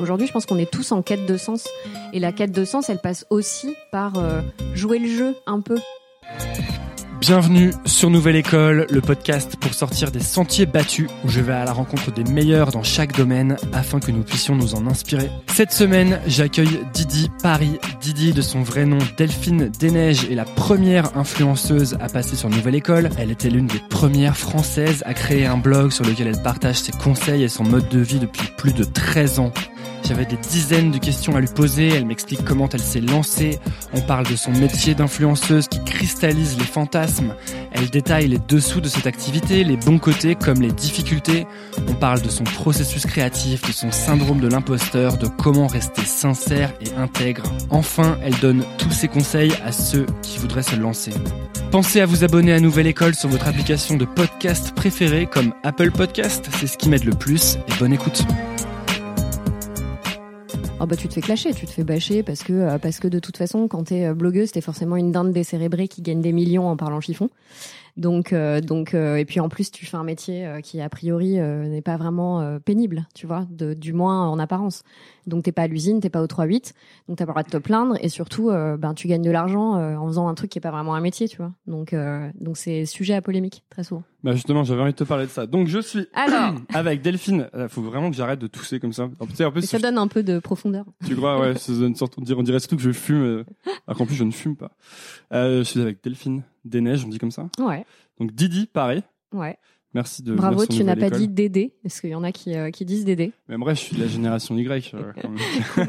Aujourd'hui, je pense qu'on est tous en quête de sens. Et la quête de sens, elle passe aussi par euh, jouer le jeu un peu. Bienvenue sur Nouvelle École, le podcast pour sortir des sentiers battus où je vais à la rencontre des meilleurs dans chaque domaine afin que nous puissions nous en inspirer. Cette semaine, j'accueille Didi Paris. Didi, de son vrai nom Delphine Desneiges, est la première influenceuse à passer sur Nouvelle École. Elle était l'une des premières françaises à créer un blog sur lequel elle partage ses conseils et son mode de vie depuis plus de 13 ans. J'avais des dizaines de questions à lui poser, elle m'explique comment elle s'est lancée, on parle de son métier d'influenceuse qui cristallise les fantasmes, elle détaille les dessous de cette activité, les bons côtés comme les difficultés, on parle de son processus créatif, de son syndrome de l'imposteur, de comment rester sincère et intègre. Enfin, elle donne tous ses conseils à ceux qui voudraient se lancer. Pensez à vous abonner à Nouvelle École sur votre application de podcast préférée comme Apple Podcast, c'est ce qui m'aide le plus et bonne écoute. Oh bah tu te fais clasher, tu te fais bâcher parce que euh, parce que de toute façon quand t'es euh, blogueuse t'es forcément une dinde décérébrée qui gagne des millions en parlant chiffon. Donc euh, donc et puis en plus tu fais un métier qui a priori n'est pas vraiment pénible, tu vois, de, du moins en apparence. Donc t'es pas à l'usine, t'es pas au 3-8, donc t'as pas le droit de te plaindre et surtout ben tu gagnes de l'argent en faisant un truc qui est pas vraiment un métier, tu vois. Donc donc c'est sujet à polémique très souvent. Bah justement, j'avais envie de te parler de ça. Donc je suis Alors avec Delphine. Il faut vraiment que j'arrête de tousser comme ça. En plus, en plus ça donne un peu de profondeur. Tu crois ouais, ça donne sorte on dirait, on dirait surtout que je fume alors qu'en plus je ne fume pas. Euh, je suis avec Delphine des neiges, on dit comme ça Ouais. Donc Didi, pareil. Ouais. Merci de Bravo, tu n'as pas dit Dédé, parce qu'il y en a qui, euh, qui disent Dédé. Mais bref, je suis de la génération Y. Euh, quand même.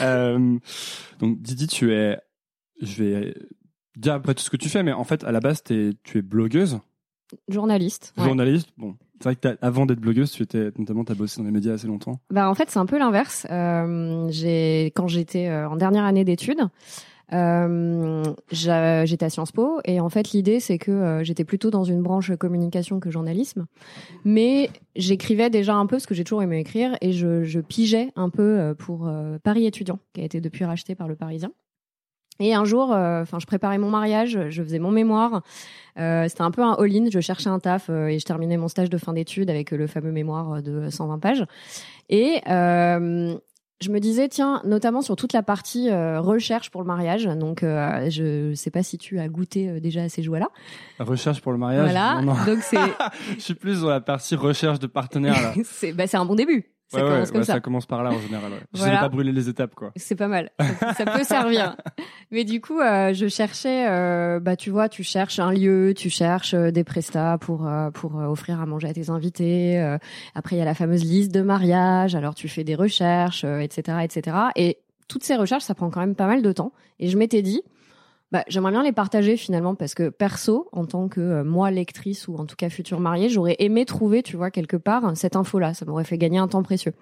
euh, donc Didi, tu es, je vais dire après tout ce que tu fais, mais en fait, à la base, es, tu es blogueuse. Journaliste. Ouais. Journaliste, bon. C'est vrai que avant d'être blogueuse, tu étais notamment t'as bossé dans les médias assez longtemps. Bah en fait c'est un peu l'inverse. J'ai quand j'étais en dernière année d'études, euh, j'étais à Sciences Po et en fait l'idée c'est que euh, j'étais plutôt dans une branche communication que journalisme, mais j'écrivais déjà un peu parce que j'ai toujours aimé écrire et je, je pigeais un peu euh, pour Paris étudiant qui a été depuis racheté par le Parisien. Et un jour, enfin, je préparais mon mariage, je faisais mon mémoire. C'était un peu un all-in. Je cherchais un taf et je terminais mon stage de fin d'études avec le fameux mémoire de 120 pages. Et je me disais, tiens, notamment sur toute la partie euh, recherche pour le mariage. Donc, euh, je sais pas si tu as goûté euh, déjà à ces joies-là. Recherche pour le mariage. Voilà. Non, non. Donc c'est. je suis plus dans la partie recherche de partenaire. c'est bah, c'est un bon début. Ça ouais, commence ouais, comme ouais, ça. ça commence par là en général. Ouais. Voilà. Je n'ai pas brûlé les étapes quoi. C'est pas mal. Ça, ça peut servir. Mais du coup, euh, je cherchais, euh, bah tu vois, tu cherches un lieu, tu cherches euh, des prestats pour pour offrir à manger à tes invités. après, il y a la fameuse liste de mariage. Alors tu fais des recherches, etc., etc. Et toutes ces recherches, ça prend quand même pas mal de temps. Et je m'étais dit, bah, j'aimerais bien les partager finalement parce que perso, en tant que euh, moi lectrice ou en tout cas future mariée, j'aurais aimé trouver, tu vois, quelque part cette info-là. Ça m'aurait fait gagner un temps précieux.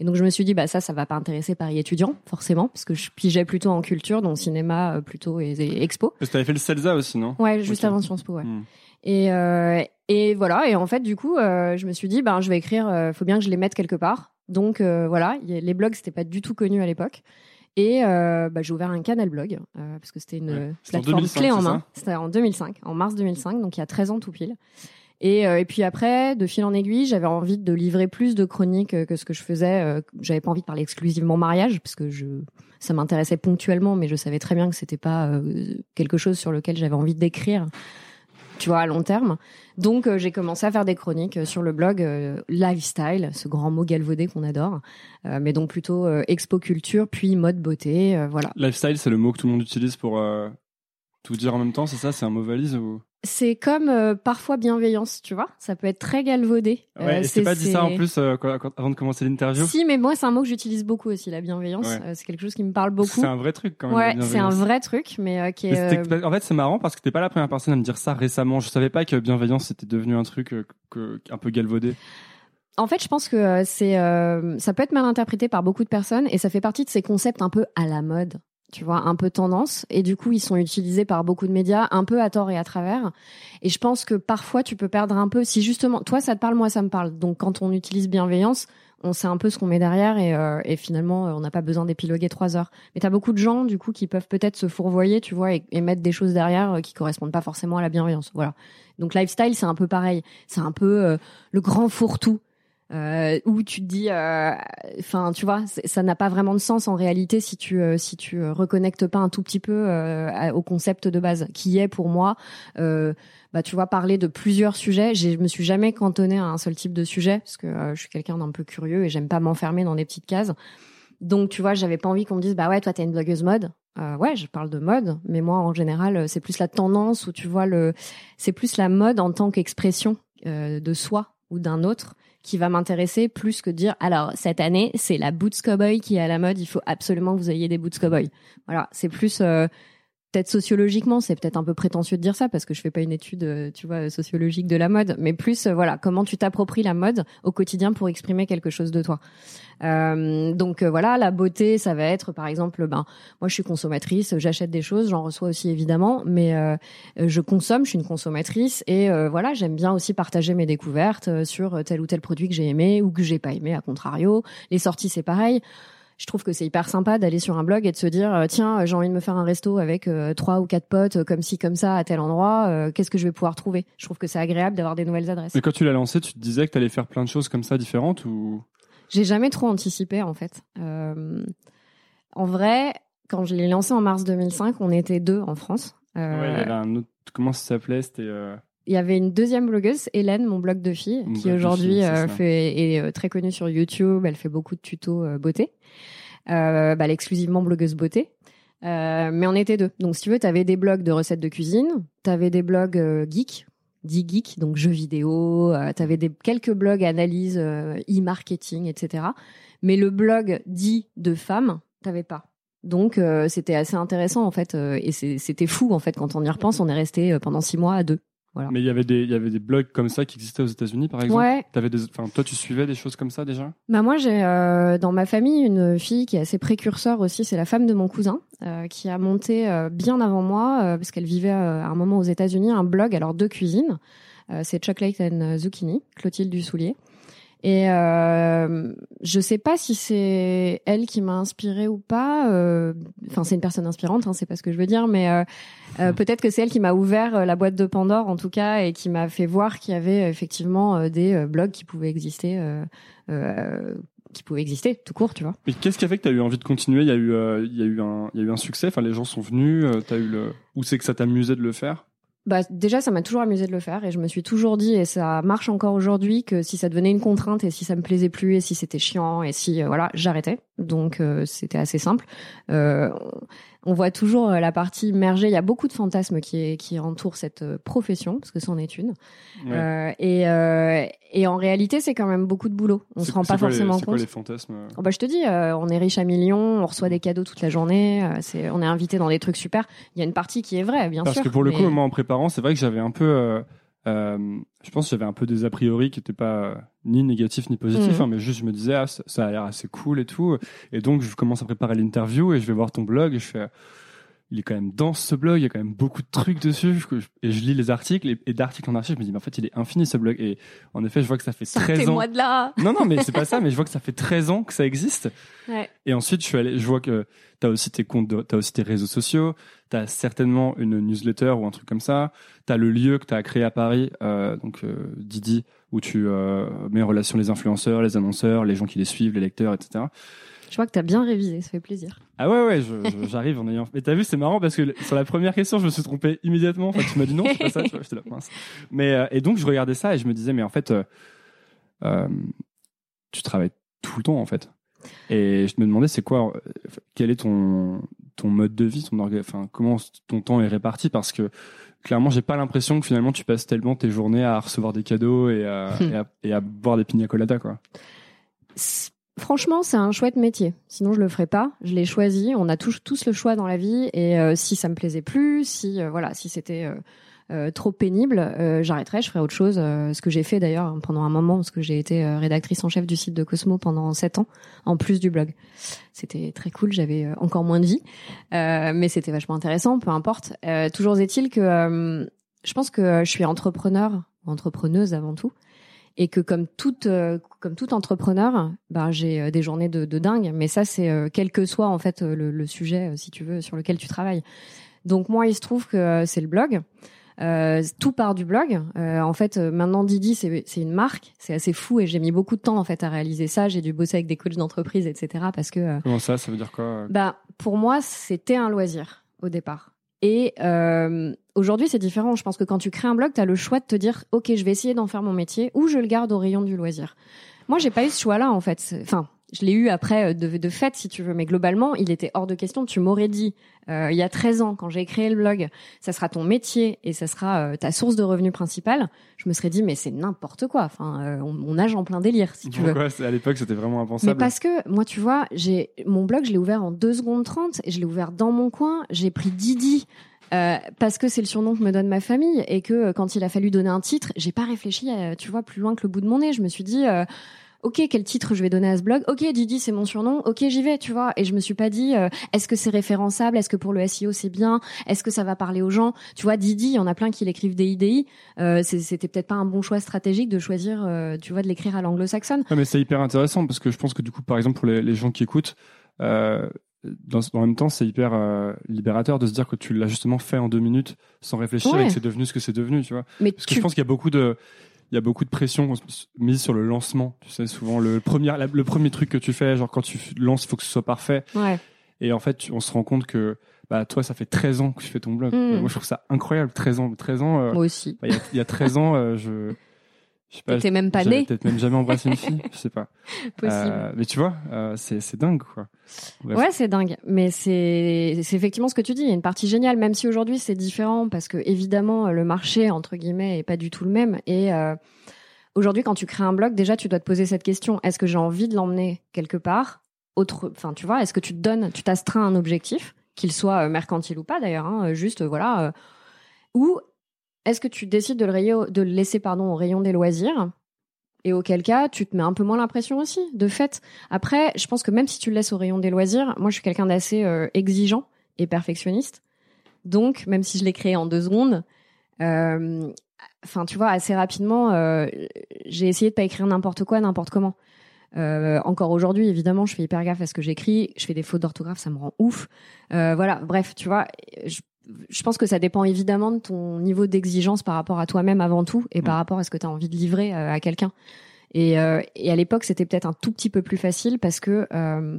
Et donc je me suis dit, bah ça, ça va pas intéresser Paris étudiant forcément parce que je pigeais plutôt en culture, donc cinéma euh, plutôt et, et expo. Parce que t'avais fait le CELSA aussi, non? Ouais, juste Ok. avant Sciences Po, ouais. Hmm. Et, euh, et voilà. Et en fait, du coup, euh, je me suis dit, ben, je vais écrire. euh, faut bien que je les mette quelque part. Donc euh, voilà, les blogs c'était pas du tout connu à l'époque. Et euh, bah, j'ai ouvert un canal blog euh, parce que c'était une Ouais. En plateforme 2005, clé en main. C'était en 2005, en mars 2005, donc il y a 13 ans tout pile. Et, euh, et puis après, de fil en aiguille, j'avais envie de livrer plus de chroniques euh, que ce que je faisais. Euh, j'avais pas envie de parler exclusivement mariage parce que je, ça m'intéressait ponctuellement, mais je savais très bien que c'était pas euh, quelque chose sur lequel j'avais envie d'écrire tu vois, à long terme. Donc, euh, j'ai commencé à faire des chroniques euh, sur le blog euh, Lifestyle, ce grand mot galvaudé qu'on adore, mais donc plutôt expo culture, puis mode beauté, voilà. Lifestyle, c'est le mot que tout le monde utilise pour tout dire en même temps, c'est ça? C'est un mot valise ou? C'est comme euh, parfois bienveillance, tu vois, ça peut être très galvaudé. Ouais, Euh, c'est pas dit ça en plus euh, quand- quand- avant de commencer l'interview Si, mais moi, c'est un mot que j'utilise beaucoup aussi, la bienveillance. Ouais. Euh, c'est quelque chose qui me parle beaucoup. C'est un vrai truc quand même. Ouais, c'est un vrai truc, mais euh, qui est. euh, En fait, c'est marrant parce que t'es pas la première personne à me dire ça récemment. Je savais pas que bienveillance c'était devenu un truc euh, que, un peu galvaudé. En fait, je pense que euh, c'est, euh, ça peut être mal interprété par beaucoup de personnes et ça fait partie de ces concepts un peu à la mode, tu vois, un peu tendance. Et du coup, ils sont utilisés par beaucoup de médias, un peu à tort et à travers. Et je pense que parfois, tu peux perdre un peu. Si justement, toi, ça te parle, moi, ça me parle. Donc, quand on utilise bienveillance, on sait un peu ce qu'on met derrière et, euh, et finalement, euh, on n'a pas besoin d'épiloguer trois heures. Mais t'as beaucoup de gens, du coup, qui peuvent peut-être se fourvoyer, tu vois, et, et mettre des choses derrière euh, qui correspondent pas forcément à la bienveillance. Voilà. Donc, lifestyle, c'est un peu pareil. C'est un peu euh, le grand fourre-tout. Euh, où tu te dis, euh, enfin, tu vois, ça n'a pas vraiment de sens en réalité si tu euh, si tu reconnectes pas un tout petit peu au concept de base, qui est pour moi, bah, tu vois, parler de plusieurs sujets. Je me suis jamais cantonnée à un seul type de sujet parce que je suis quelqu'un d'un peu curieux et j'aime pas m'enfermer dans des petites cases. Donc, tu vois, j'avais pas envie qu'on me dise, bah ouais, toi, t'es une blogueuse mode. Euh, ouais, je parle de mode, mais moi, en général, c'est plus la tendance ou tu vois le, c'est plus la mode en tant qu'expression euh, de soi ou d'un autre qui va m'intéresser plus que dire alors cette année c'est la boots cowboy qui est à la mode il faut absolument que vous ayez des boots cowboy. Voilà c'est plus euh, peut-être sociologiquement, c'est peut-être un peu prétentieux de dire ça parce que je fais pas une étude, euh, tu vois, sociologique de la mode, mais plus euh, voilà comment tu t'appropries la mode au quotidien pour exprimer quelque chose de toi. Euh, donc voilà, la beauté, ça va être par exemple, ben moi je suis consommatrice, j'achète des choses, j'en reçois aussi évidemment, mais je consomme, je suis une consommatrice et voilà, j'aime bien aussi partager mes découvertes sur tel ou tel produit que j'ai aimé ou que j'ai pas aimé, à contrario. Les sorties, c'est pareil je trouve que c'est hyper sympa d'aller sur un blog et de se dire euh, tiens j'ai envie de me faire un resto avec euh, trois ou quatre potes euh, comme ci comme ça à tel endroit qu'est-ce que je vais pouvoir trouver? Je trouve que c'est agréable d'avoir des nouvelles adresses. Mais quand tu l'as lancé tu te disais que tu allais faire plein de choses comme ça différentes ou? J'ai jamais trop anticipé en fait. En vrai quand je l'ai lancé en mars 2005 on était deux en France. Ouais, il y avait un autre comment ça s'appelait? C'était il y avait une deuxième blogueuse, Hélène, mon blog de fille, qui aujourd'hui euh, fait est euh, très connue sur YouTube. Elle fait beaucoup de tutos euh, beauté. Euh, bah, elle est exclusivement blogueuse beauté. mais on était deux. Donc si tu veux, tu avais des blogs de recettes de cuisine, tu avais des blogs geeks, dit geek, donc jeux vidéo, tu avais des, quelques blogs analyse, e-marketing, etc. Mais le blog dit de femmes, t'avais pas. Donc c'était assez intéressant en fait et c'était fou en fait quand on y repense. On est resté pendant six mois à deux. Mais il y avait des il y avait des blogs comme ça qui existaient aux États-Unis par exemple. Ouais. Avais des enfin toi tu suivais des choses comme ça déjà? Bah moi j'ai euh, dans ma famille une fille qui est assez précurseur aussi, c'est la femme de mon cousin euh, qui a monté euh, bien avant moi parce qu'elle vivait à un moment aux États-Unis un blog alors de cuisine. c'est Chocolate and Zucchini, Clotilde Dussoulier. Et euh, je sais pas si c'est elle qui m'a inspirée ou pas. Euh, enfin, c'est une personne inspirante, hein, c'est pas ce que je veux dire, mais euh, euh peut-être que c'est elle qui m'a ouvert euh, la boîte de Pandore, en tout cas, et qui m'a fait voir qu'il y avait effectivement des blogs qui pouvaient exister. qui pouvaient exister tout court, tu vois. Mais qu'est-ce qui a fait que tu as eu envie de continuer? Il y a eu, il y a eu un, il y a eu un succès? Enfin, les gens sont venus. T'as eu le, ou c'est que ça t'amusait de le faire? Bah, déjà, ça m'a toujours amusé de le faire et je me suis toujours dit, et ça marche encore aujourd'hui, que si ça devenait une contrainte et si ça me plaisait plus et si c'était chiant et si, euh, voilà, j'arrêtais. Donc, euh, c'était assez simple. Euh, on voit toujours euh, la partie immergée. Il y a beaucoup de fantasmes qui, qui entourent cette euh, profession, parce que c'en est une. Euh, et, euh, et en réalité, c'est quand même beaucoup de boulot. On se rend pas forcément compte. C'est quoi les fantasmes oh bah, Je te dis, on est riche à millions, on reçoit des cadeaux toute la journée, c'est, on est invité dans des trucs super. Il y a une partie qui est vraie, bien sûr. Parce que pour le coup, moi, en préparant, c'est vrai que j'avais un peu euh, je pense que j'avais un peu des a priori qui n'étaient pas ni négatifs ni positifs, mhm. hein, mais juste je me disais ah, ça, a l'air assez cool et tout. Et donc je commence à préparer l'interview et je vais voir ton blog et je fais il est quand même dense ce blog, il y a quand même beaucoup de trucs dessus. Et je lis les articles et, d'articles en archive, je me dis mais en fait il est infini ce blog. Et en effet je vois que ça fait 13 ans. moi de là. Non non mais c'est pas ça, mais je vois que ça fait 13 ans que ça existe. Ouais. Et ensuite je suis allé, je vois que t'as aussi tes comptes, t'as aussi tes réseaux sociaux, t'as certainement une newsletter ou un truc comme ça. T'as le lieu que t'as créé à Paris, euh, donc euh, Didi, où tu euh, mets en relation les influenceurs, les annonceurs, les gens qui les suivent, les lecteurs, etc. Je vois que t'as bien révisé, ça fait plaisir. Ah ouais ouais, j'arrive en ayant. Mais t'as vu, c'est marrant parce que sur la première question, je me suis trompé immédiatement. Enfin, tu m'as dit non, c'est pas ça. Tu vois, j'étais là, mince. Mais euh, et donc je regardais ça et je me disais, mais en fait, euh, euh, tu travailles tout le temps en fait. Et je me demandais, c'est quoi, quel est ton ton mode de vie, ton enfin comment ton temps est réparti? Parce que clairement, j'ai pas l'impression que finalement tu passes tellement tes journées à recevoir des cadeaux et à, et à, et à boire des pina coladas quoi. Franchement, c'est un chouette métier. Sinon, je le ferais pas. Je l'ai choisi. On a tous, tous le choix dans la vie. Et euh, si ça me plaisait plus, si euh, voilà, si c'était euh, trop pénible, j'arrêterais. Je ferais autre chose. ce que j'ai fait d'ailleurs pendant un moment, parce que j'ai été rédactrice en chef du site de Cosmo pendant sept ans, en plus du blog. C'était très cool. J'avais encore moins de vie, mais c'était vachement intéressant. Peu importe. toujours est-il que je pense que je suis entrepreneur, entrepreneuse avant tout et que comme toute euh, comme tout entrepreneur, bah j'ai euh, des journées de, de, dingue. Mais ça, c'est euh, quel que soit en fait le, le, sujet, si tu veux, sur lequel tu travailles. Donc moi, il se trouve que c'est le blog. Euh, tout part du blog. Euh, en fait, euh, maintenant Didi, c'est une marque. C'est assez fou et j'ai mis beaucoup de temps en fait à réaliser ça. J'ai dû bosser avec des coachs d'entreprise, etc. Parce que euh, Comment ça Ça veut dire quoi euh bah pour moi, c'était un loisir au départ. Et euh, aujourd'hui, c'est différent. Je pense que quand tu crées un blog, tu as le choix de te dire, ok, je vais essayer d'en faire mon métier ou je le garde au rayon du loisir. Moi, j'ai pas eu ce choix-là en fait. Enfin, je l'ai eu après euh, de, de fait, si tu veux, mais globalement, il était hors de question. Tu m'aurais dit euh, il y a 13 ans, quand j'ai créé le blog, ça sera ton métier et ça sera euh, ta source de revenus principale. Je me serais dit mais c'est n'importe quoi. Enfin, euh, on, on nage en plein délire, si tu veux. Pourquoi À l'époque, c'était vraiment impensable. Mais parce que moi, tu vois, j'ai mon blog, je l'ai ouvert en 2 secondes 30 et je l'ai ouvert dans mon coin. J'ai pris Didi euh, parce que c'est le surnom que me donne ma famille et que euh, quand il a fallu donner un titre, j'ai pas réfléchi, euh, tu vois, plus loin que le bout de mon nez. Je me suis dit. euh, Ok, quel titre je vais donner à ce blog? Ok, Didi, c'est mon surnom. Ok, j'y vais, tu vois. Et je me suis pas dit, euh, est-ce que c'est référençable? Est-ce que pour le SEO c'est bien? Est-ce que ça va parler aux gens? Tu vois, Didi, il y en a plein qui l'écrivent des IDI. Euh, C'était peut-être pas un bon choix stratégique de choisir, euh, tu vois, de l'écrire à l'anglo-saxonne. Ouais, mais c'est hyper intéressant parce que je pense que du coup, par exemple, pour les, les gens qui écoutent, euh, dans, en même temps, c'est hyper euh, libérateur de se dire que tu l'as justement fait en deux minutes sans réfléchir Ouais. et que c'est devenu ce que c'est devenu, tu vois. Mais Parce que je pense qu'il y a beaucoup de, il y a beaucoup de pression mise sur le lancement. Tu sais, souvent le premier, la- le premier truc que tu fais, genre quand tu lances, faut que ce soit parfait. Ouais. Et en fait, on se rend compte que, bah, toi, ça fait 13 ans que tu fais ton blog. Mm. Moi, je trouve ça incroyable. 13 ans, 13 ans, euh, Moi aussi. bah, il y, a, il y a 13 ans, euh, je, T'étais même pas né. peut-être même jamais embrassé une fille, je sais pas. Possible. Euh, mais tu vois, euh, c'est dingue quoi. Bref. Ouais, c'est dingue. Mais c'est effectivement ce que tu dis. Il y a une partie géniale, même si aujourd'hui c'est différent parce que évidemment le marché entre guillemets est pas du tout le même. Et euh, aujourd'hui, quand tu crées un blog, déjà tu dois te poser cette question est-ce que j'ai envie de l'emmener quelque part Autre, enfin tu vois, est-ce que tu te donnes, tu t'astreins un objectif, qu'il soit euh, mercantile ou pas d'ailleurs, hein, juste voilà, ou est-ce que tu décides de le, laisser au rayon des loisirs? Et auquel cas, tu te mets un peu moins la pression aussi, de fait. Après, je pense que même si tu le laisses au rayon des loisirs, moi je suis quelqu'un d'assez euh, exigeant et perfectionniste. Donc, même si je l'ai créé en deux secondes, euh, enfin, tu vois, assez rapidement, euh, j'ai essayé de pas écrire n'importe quoi, n'importe comment. Encore aujourd'hui, évidemment, je fais hyper gaffe à ce que j'écris. Je fais des fautes d'orthographe, ça me rend ouf. Voilà, bref, tu vois, je pense que ça dépend évidemment de ton niveau d'exigence par rapport à toi-même avant tout et par Mm. rapport à ce que tu as envie de livrer euh, à quelqu'un. Et, euh, et à l'époque, c'était peut-être un tout petit peu plus facile parce que, euh,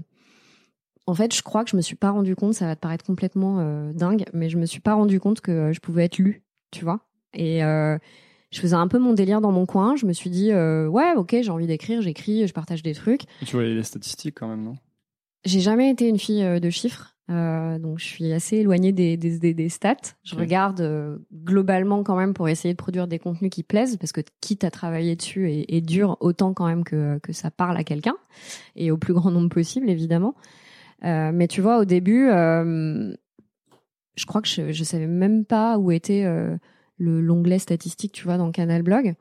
en fait, je crois que je me suis pas rendu compte, ça va te paraître complètement euh, dingue, mais je me suis pas rendu compte que je pouvais être lue, tu vois. Et je faisais un peu mon délire dans mon coin. Je me suis dit, ouais, ok, j'ai envie d'écrire, j'écris, je partage des trucs. Tu vois les statistiques quand même, non? J'ai jamais été une fille de chiffres, euh, donc je suis assez éloignée des, des, des, des stats. Je regarde euh, globalement quand même pour essayer de produire des contenus qui plaisent, parce que quitte à travailler dessus et, et dur autant quand même que, que ça parle à quelqu'un et au plus grand nombre possible évidemment. Euh, mais tu vois, au début, je crois que je, je savais même pas où était le l'onglet statistique, tu vois, dans Canal Blog.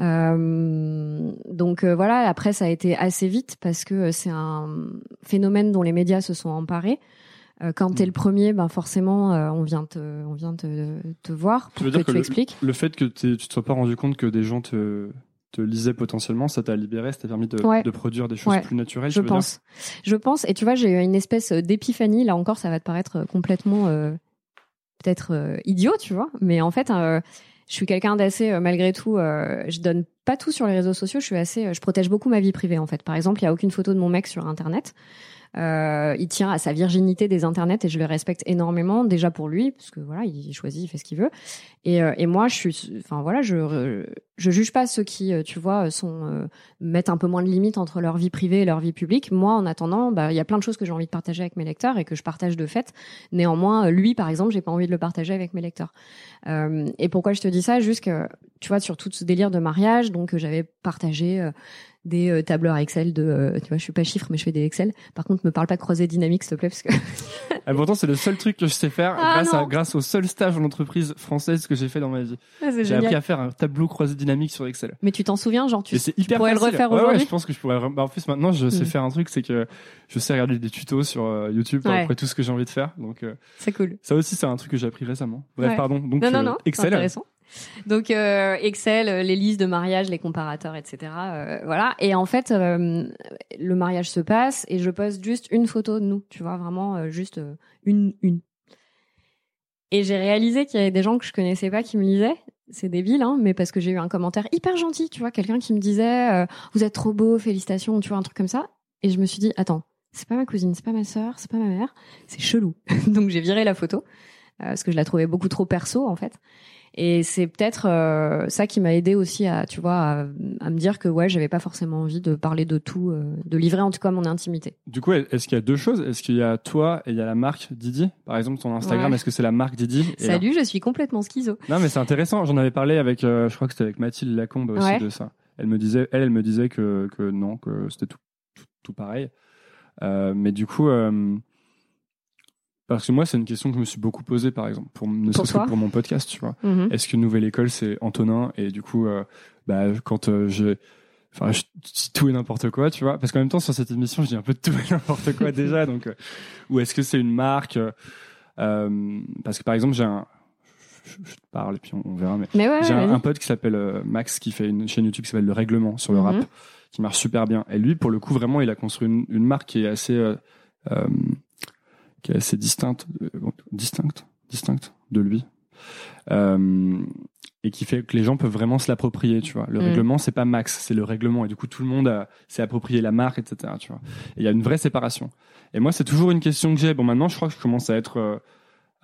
Euh, donc euh, voilà, après ça a été assez vite parce que c'est un phénomène dont les médias se sont emparés. Euh, quand t'es le premier, ben forcément, euh, on vient te, on vient te, te voir Tu pour veux que dire que tu le- expliques. Le fait que tu te sois pas rendu compte que des gens te, te lisaient potentiellement, ça t'a libéré, ça t'a permis de, Ouais. de produire des choses Ouais. plus naturelles. Je tu veux dire pense. Je pense. Et tu vois, j'ai eu une espèce d'épiphanie. Là encore, ça va te paraître complètement euh, peut-être euh, idiot, tu vois. Mais en fait, euh, je suis quelqu'un d'assez, euh, malgré tout, euh, je donne pas tout sur les réseaux sociaux. Je suis assez, euh, je protège beaucoup ma vie privée. En fait, par exemple, il y a aucune photo de mon mec sur Internet. Euh, il tient à sa virginité des internets et je le respecte énormément déjà pour lui parce que voilà il choisit il fait ce qu'il veut. Et, euh, et moi je suis enfin voilà je je juge pas ceux qui euh, tu vois sont euh, mettent un peu moins de limites entre leur vie privée et leur vie publique. Moi en attendant bah il y a plein de choses que j'ai envie de partager avec mes lecteurs et que je partage de fait. Néanmoins euh, lui par exemple j'ai pas envie de le partager avec mes lecteurs. Euh, et pourquoi je te dis ça? Juste que tu vois sur tout ce délire de mariage donc euh, j'avais partagé euh, des euh, tableurs Excel de euh, tu vois je suis pas chiffre mais je fais des Excel par contre me parle pas croisée dynamique s'il te plaît parce que Ah, pourtant, c'est le seul truc que je sais faire Ah, grâce, à, grâce au seul stage en entreprise française que j'ai fait dans ma vie. c'est J'ai appris à faire un tableau croisé dynamique sur Excel. mais tu t'en souviens genre tu, tu hyper pourrais le refaire Ouais, ouais, aujourd'hui je pense que je pourrais. bah, en plus, maintenant, je sais Mm. faire un truc, c'est que je sais regarder des tutos sur euh, YouTube Ouais. après tout ce que j'ai envie de faire. Donc, euh, c'est cool ça aussi, c'est un truc que j'ai appris récemment. Bref, Ouais. pardon. Donc, non non non Excel. intéressant donc euh, Excel euh, les listes de mariage les comparateurs etc euh, voilà et en fait le mariage se passe et je poste juste une photo de nous tu vois vraiment juste une une Et j'ai réalisé qu'il y avait des gens que je connaissais pas qui me lisaient. C'est débile, hein, mais parce que j'ai eu un commentaire hyper gentil, tu vois, quelqu'un qui me disait vous êtes trop beau, félicitations, tu vois, un truc comme ça. Et je me suis dit attends, c'est pas ma cousine, c'est pas ma sœur, c'est pas ma mère, c'est chelou. Donc j'ai viré la photo parce que je la trouvais beaucoup trop perso en fait. Et c'est peut-être euh, ça qui m'a aidé aussi à, tu vois, à, à, me dire que ouais, j'avais pas forcément envie de parler de tout, euh, de livrer en tout cas mon intimité. Du coup, est-ce qu'il y a deux choses? Est-ce qu'il y a toi et il y a la marque Didi? Par exemple, ton Instagram, Ouais. est-ce que c'est la marque Didi? Salut, je suis complètement schizo. Non, mais c'est intéressant. J'en avais parlé avec, euh, je crois que c'était avec Mathilde Lacombe aussi Ouais. de ça. Elle me disait, elle, elle me disait que, que non, que c'était tout, tout, tout pareil. Mais du coup, parce que moi, c'est une question que je me suis beaucoup posée, par exemple, pour, ne Pour serait-ce que pour mon podcast, tu vois. Mhm. Est-ce que Nouvelle École, c'est Antonin Et du coup, euh, bah, quand euh, je, enfin, je dis tout et n'importe quoi, tu vois. Parce qu'en même temps, sur cette émission, je dis un peu de tout et n'importe quoi déjà. Donc, euh, ou est-ce que c'est une marque euh, Parce que par exemple, j'ai un, je, je te parle et puis on, on verra. Mais Mais ouais, j'ai un, pote qui s'appelle euh, Max qui fait une chaîne YouTube qui s'appelle Le Règlement sur le Mhm. rap, qui marche super bien. Et lui, pour le coup, vraiment, il a construit une, une marque qui est assez, qui est assez distincte, euh, distincte, distincte de lui, euh, et qui fait que les gens peuvent vraiment se l'approprier. Tu vois, le Mhm. règlement, c'est pas Max, c'est le règlement, et du coup, tout le monde a- s'est approprié la marque, etc. Tu vois, et il y a une vraie séparation. Et moi, c'est toujours une question que j'ai. Bon, maintenant, je crois que je commence à être euh,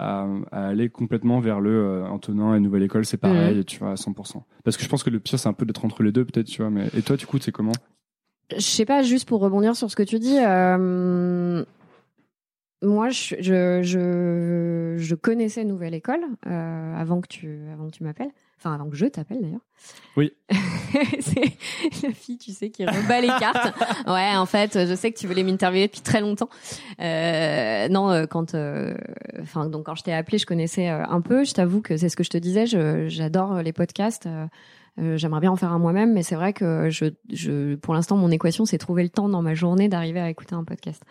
à, à aller complètement vers le euh, Antonin et Nouvelle École, c'est pareil, et tu vois, à 100%. Parce que je pense que le pire, c'est un peu d'être entre les deux, peut-être, tu vois. Mais et toi, du coup, c'est comment? Je sais pas, juste pour rebondir sur ce que tu dis, euh, moi, je, je, je, je connaissais Nouvelle École euh, avant que tu, avant que tu m'appelles. Enfin, avant que je t'appelle d'ailleurs. Oui. c'est la fille, tu sais, qui rebat les cartes. Ouais, en fait, je sais que tu voulais m'interviewer depuis très longtemps. Euh, non, euh, quand, euh, enfin, donc quand je t'ai appelé, je connaissais un peu. Je t'avoue que c'est ce que je te disais. J'adore les podcasts. euh, J'aimerais bien en faire un moi-même, mais c'est vrai que je, je, pour l'instant, mon équation, c'est trouver le temps dans ma journée d'arriver à écouter un podcast.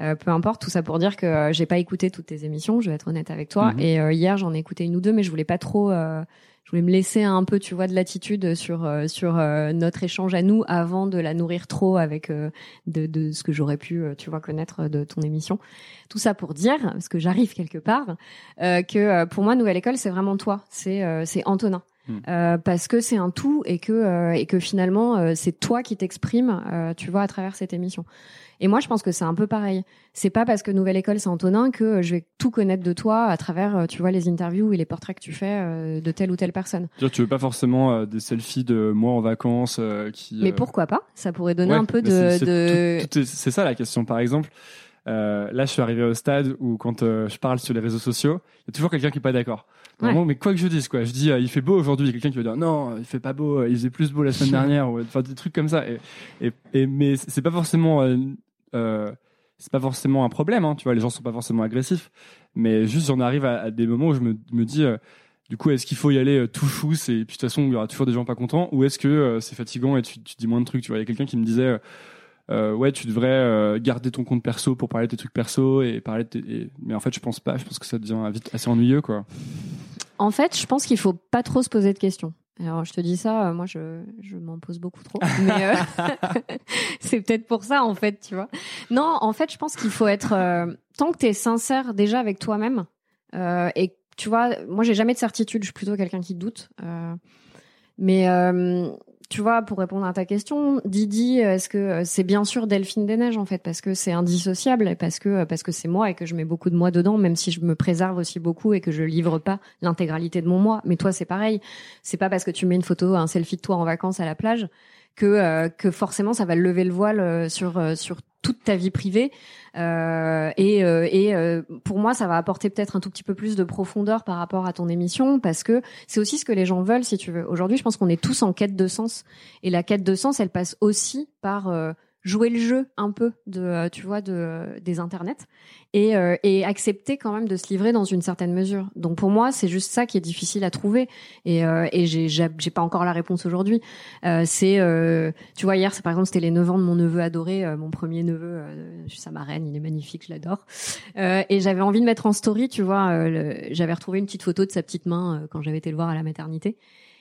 Euh, peu importe, tout ça pour dire que euh, j'ai pas écouté toutes tes émissions. Je vais être honnête avec toi. Mhm. Et euh, hier, j'en ai écouté une ou deux, mais je voulais pas trop. euh, je voulais me laisser un peu, tu vois, de latitude sur euh, sur euh, notre échange à nous avant de la nourrir trop avec euh, de, de ce que j'aurais pu, tu vois, connaître de ton émission. Tout ça pour dire, parce que j'arrive quelque part, euh, que euh, pour moi, Nouvelle École, c'est vraiment toi, c'est euh, c'est Antonin. Hmm. Euh, parce que c'est un tout et que euh, et que finalement euh, c'est toi qui t'exprimes euh, tu vois à travers cette émission et moi je pense que c'est un peu pareil c'est pas parce que Nouvelle École c'est Antonin que euh, je vais tout connaître de toi à travers euh, tu vois les interviews et les portraits que tu fais euh, de telle ou telle personne Tu veux pas forcément euh, des selfies de moi en vacances euh, qui. mais pourquoi pas? Ça pourrait donner ouais, un peu de, c'est- de... ça la question. Par exemple, euh, là, je suis arrivé au stade où quand euh, je parle sur les réseaux sociaux, il y a toujours quelqu'un qui est pas d'accord. Vraiment, mais quoi que je dise, quoi. Je dis, euh, il fait beau aujourd'hui. Il y a quelqu'un qui va dire, non, il fait pas beau. euh, Il faisait plus beau la semaine dernière. ou Enfin, des trucs comme ça. Et, et, et- mais c'est pas forcément, euh, c'est pas forcément un problème. Hein, tu vois, les gens sont pas forcément agressifs. Mais juste, j'en arrive à, à des moments où je me, me dis. du coup, est-ce qu'il faut y aller tout chou c'est- Et puis de toute façon, il y aura toujours des gens pas contents. Ou est-ce que c'est fatigant et tu, tu dis moins de trucs Tu vois, il y a quelqu'un qui me disait, euh, ouais, tu devrais euh, garder ton compte perso pour parler de tes trucs perso et parler de tes... et- Mais en fait, je pense pas. Je pense que ça devient vite assez ennuyeux, quoi. en fait je pense qu'il faut pas trop se poser de questions alors je te dis ça, euh, moi je, je m'en pose beaucoup trop, mais euh, c'est peut-être pour ça en fait, tu vois. Non, en fait je pense qu'il faut être euh, tant que tu es sincère déjà avec toi-même et tu vois, moi j'ai jamais de certitude, je suis plutôt quelqu'un qui doute. mais tu vois, pour répondre à ta question, Didi, est-ce que euh, c'est bien sûr Delphine des Neiges en fait parce que c'est indissociable parce que parce que c'est moi et que je mets beaucoup de moi dedans, même si je me préserve aussi beaucoup et que je livre pas l'intégralité de mon moi. Mais toi, c'est pareil. C'est pas parce que tu mets une photo, un selfie de toi en vacances à la plage que euh, que forcément ça va lever le voile euh, sur euh, sur toute ta vie privée. Euh, et euh, et euh, pour moi, ça va apporter peut-être un tout petit peu plus de profondeur par rapport à ton émission parce que c'est aussi ce que les gens veulent, si tu veux. Aujourd'hui, je pense qu'on est tous en quête de sens et la quête de sens, elle passe aussi par euh, jouer le jeu un peu de euh, tu vois de des internets et euh, et accepter quand même de se livrer dans une certaine mesure. Donc pour moi, c'est juste ça qui est difficile à trouver et euh, et j'ai j'ai pas encore la réponse aujourd'hui. Euh, c'est euh, tu vois hier, c'est par exemple c'était les 9 ans de mon neveu adoré, euh, mon premier neveu, je suis sa marraine, il est magnifique, je l'adore. Et j'avais envie de mettre en story, tu vois, j'avais retrouvé une petite photo de sa petite main quand j'avais été le voir à la maternité.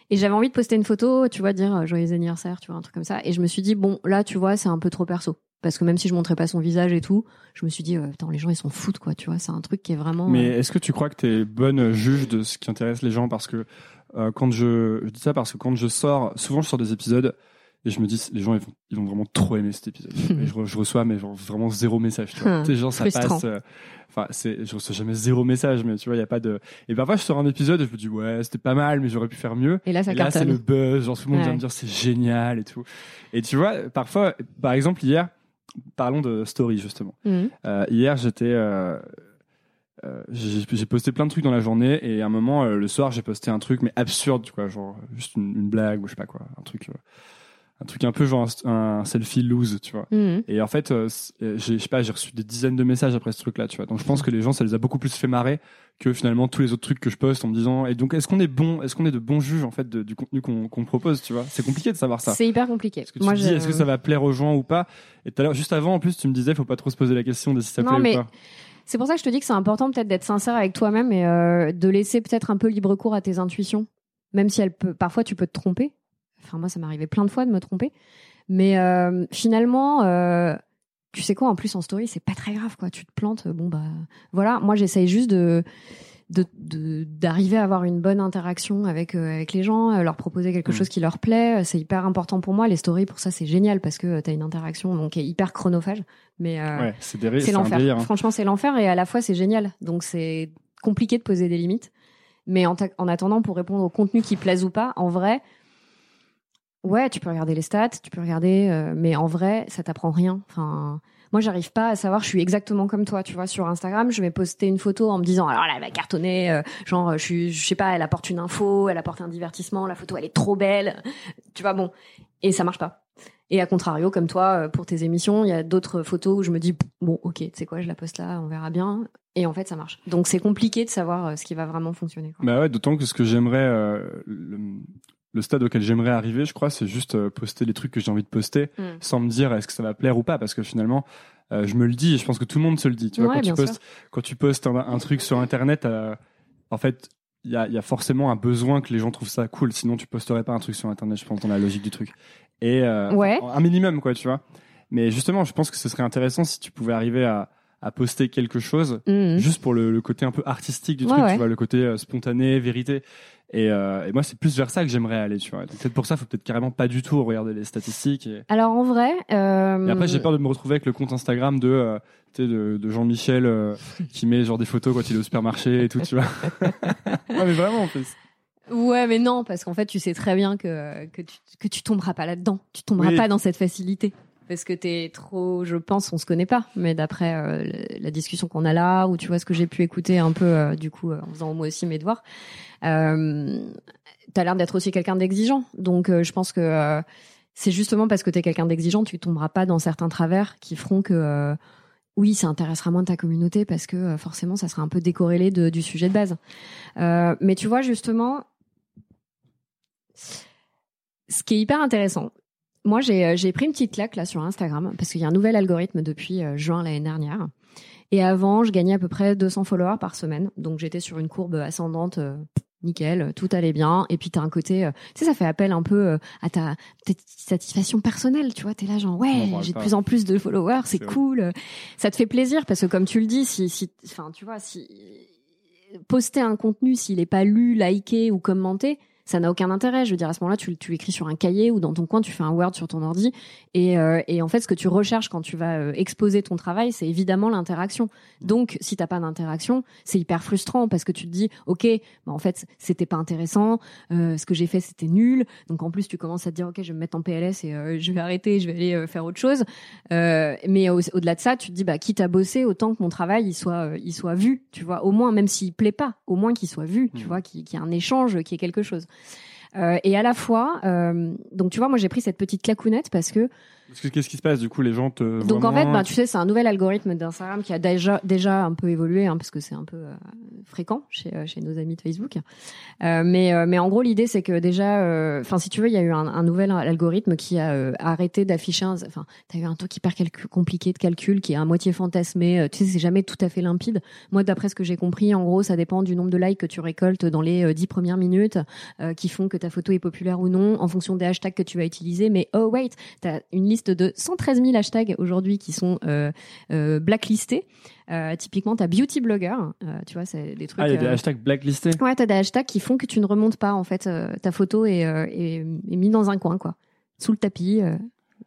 Et j'avais envie de poster une photo, tu vois, dire euh, joyeux anniversaire, tu vois, un truc comme ça. Et je me suis dit, bon, là, tu vois, c'est un peu trop perso. parce que même si je montrais pas son visage et tout, je me suis dit, euh, les gens ils s'en foutent quoi, tu vois, c'est un truc qui est vraiment. Mais euh, est-ce que tu crois que tu es bonne juge de ce qui intéresse les gens? Parce que euh, quand je, je dis ça parce que quand je sors, souvent je sors des épisodes et je me dis, les gens ils vont, ils vont vraiment trop aimer cet épisode. et je, re- je reçois mais genre vraiment zéro message. Tu vois, Hum, genre ça frustrant. passe. euh, Enfin, c'est, je reçois jamais zéro message, mais tu vois, il y a pas de. Et parfois je sors un épisode et je me dis ouais, c'était pas mal, mais j'aurais pu faire mieux. Et là, ça Et là, c'est le buzz, genre tout le monde vient me dire c'est génial et tout. Et tu vois, parfois, par exemple hier, parlons de story justement. Mhm. Euh, hier, j'étais, euh, euh, j'ai j'ai posté plein de trucs dans la journée et à un moment, euh, le soir, j'ai posté un truc mais absurde, quoi, genre juste une, une blague ou je sais pas quoi, un truc, euh, un truc un peu genre un, un selfie loose, tu vois. Mhm. Et en fait, euh, euh, j'ai, je sais pas, j'ai reçu des dizaines de messages après ce truc-là, tu vois. Donc je pense que les gens, ça les a beaucoup plus fait marrer que finalement tous les autres trucs que je poste en me disant. Et donc, est-ce qu'on est bon, est-ce qu'on est de bons juges en fait de- du contenu qu'on, qu'on propose, tu vois? C'est compliqué de savoir ça. C'est hyper compliqué. Parce que tu Moi, te dis, je- est-ce que ça va plaire aux gens ou pas? Et tout à l'heure, juste avant, en plus, tu me disais, faut pas trop se poser la question de si ça Non, plaît mais- ou pas. C'est pour ça que je te dis que c'est important peut-être d'être sincère avec toi-même et euh, de laisser peut-être un peu libre cours à tes intuitions, même si elle peut, parfois tu peux te tromper. Enfin moi ça arrivé plein de fois de me tromper, mais euh, finalement, euh, tu sais quoi, en plus en story c'est pas très grave quoi. Tu te plantes, bon bah voilà. Moi j'essaye juste de de- de- d'arriver à avoir une bonne interaction avec euh, avec les gens, leur proposer quelque Mm. chose qui leur plaît. C'est hyper important pour moi. Les stories pour ça c'est génial parce que tu as une interaction donc qui est hyper chronophage, mais Ouais, c'est l'enfer. hein. Franchement, c'est l'enfer et à la fois c'est génial. Donc c'est compliqué de poser des limites. Mais en attendant, pour répondre au contenu qui plaise ou pas, en vrai, ouais, tu peux regarder les stats, tu peux regarder, euh, mais en vrai, ça t'apprend rien. Enfin, moi, j'arrive pas à savoir. Je suis exactement comme toi, tu vois. Sur Instagram, je vais poster une photo en me disant, alors là, elle va cartonner. euh, genre, je suis, je sais pas, elle apporte une info, elle apporte un divertissement. La photo, elle est trop belle. Tu vois, bon, et ça marche pas. Et à contrario, comme toi, euh, pour tes émissions, il y a d'autres photos où je me dis bon, ok, tu sais quoi, je la poste là, on verra bien. Et en fait, ça marche. Donc c'est compliqué de savoir ce qui va vraiment fonctionner. Quoi. Bah ouais, d'autant que ce que j'aimerais, le, stade auquel j'aimerais arriver, je crois, c'est juste euh, poster les trucs que j'ai envie de poster, Mm. sans me dire est-ce que ça va plaire ou pas, parce que finalement, euh, je me le dis, et je pense que tout le monde se le dit. Tu vois, quand, tu postes, quand tu postes un, un truc sur Internet, euh, en fait, il y a, il y a forcément un besoin que les gens trouvent ça cool, sinon tu posterais pas un truc sur Internet, je pense, dans la logique du truc. Et euh, Ouais. un minimum, quoi, tu vois. Mais justement, je pense que ce serait intéressant si tu pouvais arriver à, à poster quelque chose Mhm. juste pour le, le côté un peu artistique du Ouais, truc, ouais. tu vois, le côté euh, spontané, vérité. Et, euh, et moi, c'est plus vers ça que j'aimerais aller, tu vois. Donc, peut-être pour ça, faut peut-être carrément pas du tout regarder les statistiques. Et, Alors en vrai, euh, et après, j'ai peur de me retrouver avec le compte Instagram de, euh, tu sais, de, de Jean-Michel euh, qui met genre des photos quand il est au supermarché et tout, tu vois. ouais, mais vraiment, en plus. Ouais, mais non, parce qu'en fait, tu sais très bien que que tu que tu tomberas pas là-dedans. Tu tomberas Oui. pas dans cette facilité. Parce que t'es trop, je pense, on se connaît pas. Mais d'après euh, la discussion qu'on a là, ou tu vois ce que j'ai pu écouter un peu, euh, du coup, euh, en faisant moi aussi mes devoirs, euh, t'as l'air d'être aussi quelqu'un d'exigeant. Donc, je pense que c'est justement parce que t'es quelqu'un d'exigeant, tu tomberas pas dans certains travers qui feront que oui, ça intéressera moins ta communauté parce que forcément, ça sera un peu décorrélé de, du sujet de base. Mais tu vois, justement, ce qui est hyper intéressant, moi, j'ai euh, j'ai pris une petite claque là sur Instagram parce qu'il y a un nouvel algorithme depuis euh, juin l'année dernière. Et avant, je gagnais à peu près 200 followers par semaine. Donc, j'étais sur une courbe ascendante. euh, Nickel, tout allait bien. Et puis t'as un côté, euh, tu sais, ça fait appel un peu à ta, ta satisfaction personnelle. Tu vois, t'es là genre ouais, j'ai de plus en plus de followers, c'est cool. Ça te fait plaisir parce que comme tu le dis, si, si, enfin, tu vois, si poster un contenu s'il est pas lu, liké ou commenté, ça n'a aucun intérêt. Je veux dire, à ce moment-là, tu, tu l'écris sur un cahier ou dans ton coin, tu fais un Word sur ton ordi. Et, euh, et en fait, ce que tu recherches quand tu vas euh, exposer ton travail, c'est évidemment l'interaction. Donc, si t'as pas d'interaction, c'est hyper frustrant parce que tu te dis, ok, bah, en fait, c'était pas intéressant. euh, ce que j'ai fait, c'était nul. Donc, en plus, tu commences à te dire, ok, je vais me mettre en PLS et euh, je vais arrêter, je vais aller faire autre chose. Mais au- au-delà de ça, tu te dis, bah, quitte à bosser, autant que mon travail, il soit, il soit vu. Tu vois, au moins, même s'il plaît pas, au moins qu'il soit vu. Tu Mhm. vois, qu'il qu'il y ait un échange, qu'il y ait quelque chose. Euh, et à la fois, euh, donc tu vois, moi j'ai pris cette petite clacounette parce que Parce que Qu'est-ce qui se passe? Du coup, les gens te. donc en fait, ben, tu sais, c'est un nouvel algorithme d'Instagram qui a déjà déjà un peu évolué, hein, parce que c'est un peu euh, fréquent chez euh, chez nos amis de Facebook. Euh, mais mais en gros, l'idée c'est que déjà, enfin si tu veux, il y a eu un, un nouvel algorithme qui a arrêté d'afficher. un- Enfin, t'as eu un truc hyper compliqué de calcul qui est à moitié fantasmé. tu sais, c'est jamais tout à fait limpide. Moi, d'après ce que j'ai compris, en gros, ça dépend du nombre de likes que tu récoltes dans les dix premières minutes, qui font que ta photo est populaire ou non, en fonction des hashtags que tu vas utiliser. Mais oh wait, t'as une liste liste de 113 000 hashtags aujourd'hui qui sont euh, euh, blacklistés. Euh, typiquement, t'as beauty blogger, euh, tu vois, c'est des trucs. Ah, il y a des euh, hashtags blacklistés. Ouais, t'as des hashtags qui font que tu ne remontes pas en fait ta photo est, est, est mise dans un coin quoi, sous le tapis.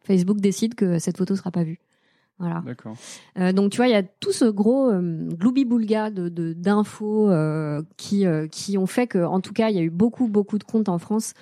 Facebook décide que cette photo sera pas vue. Voilà. D'accord. Euh, donc tu vois, il y a tout ce gros euh, gloubi-boulga de de- d'infos euh, qui euh, qui ont fait que, en tout cas, il y a eu beaucoup beaucoup de comptes en France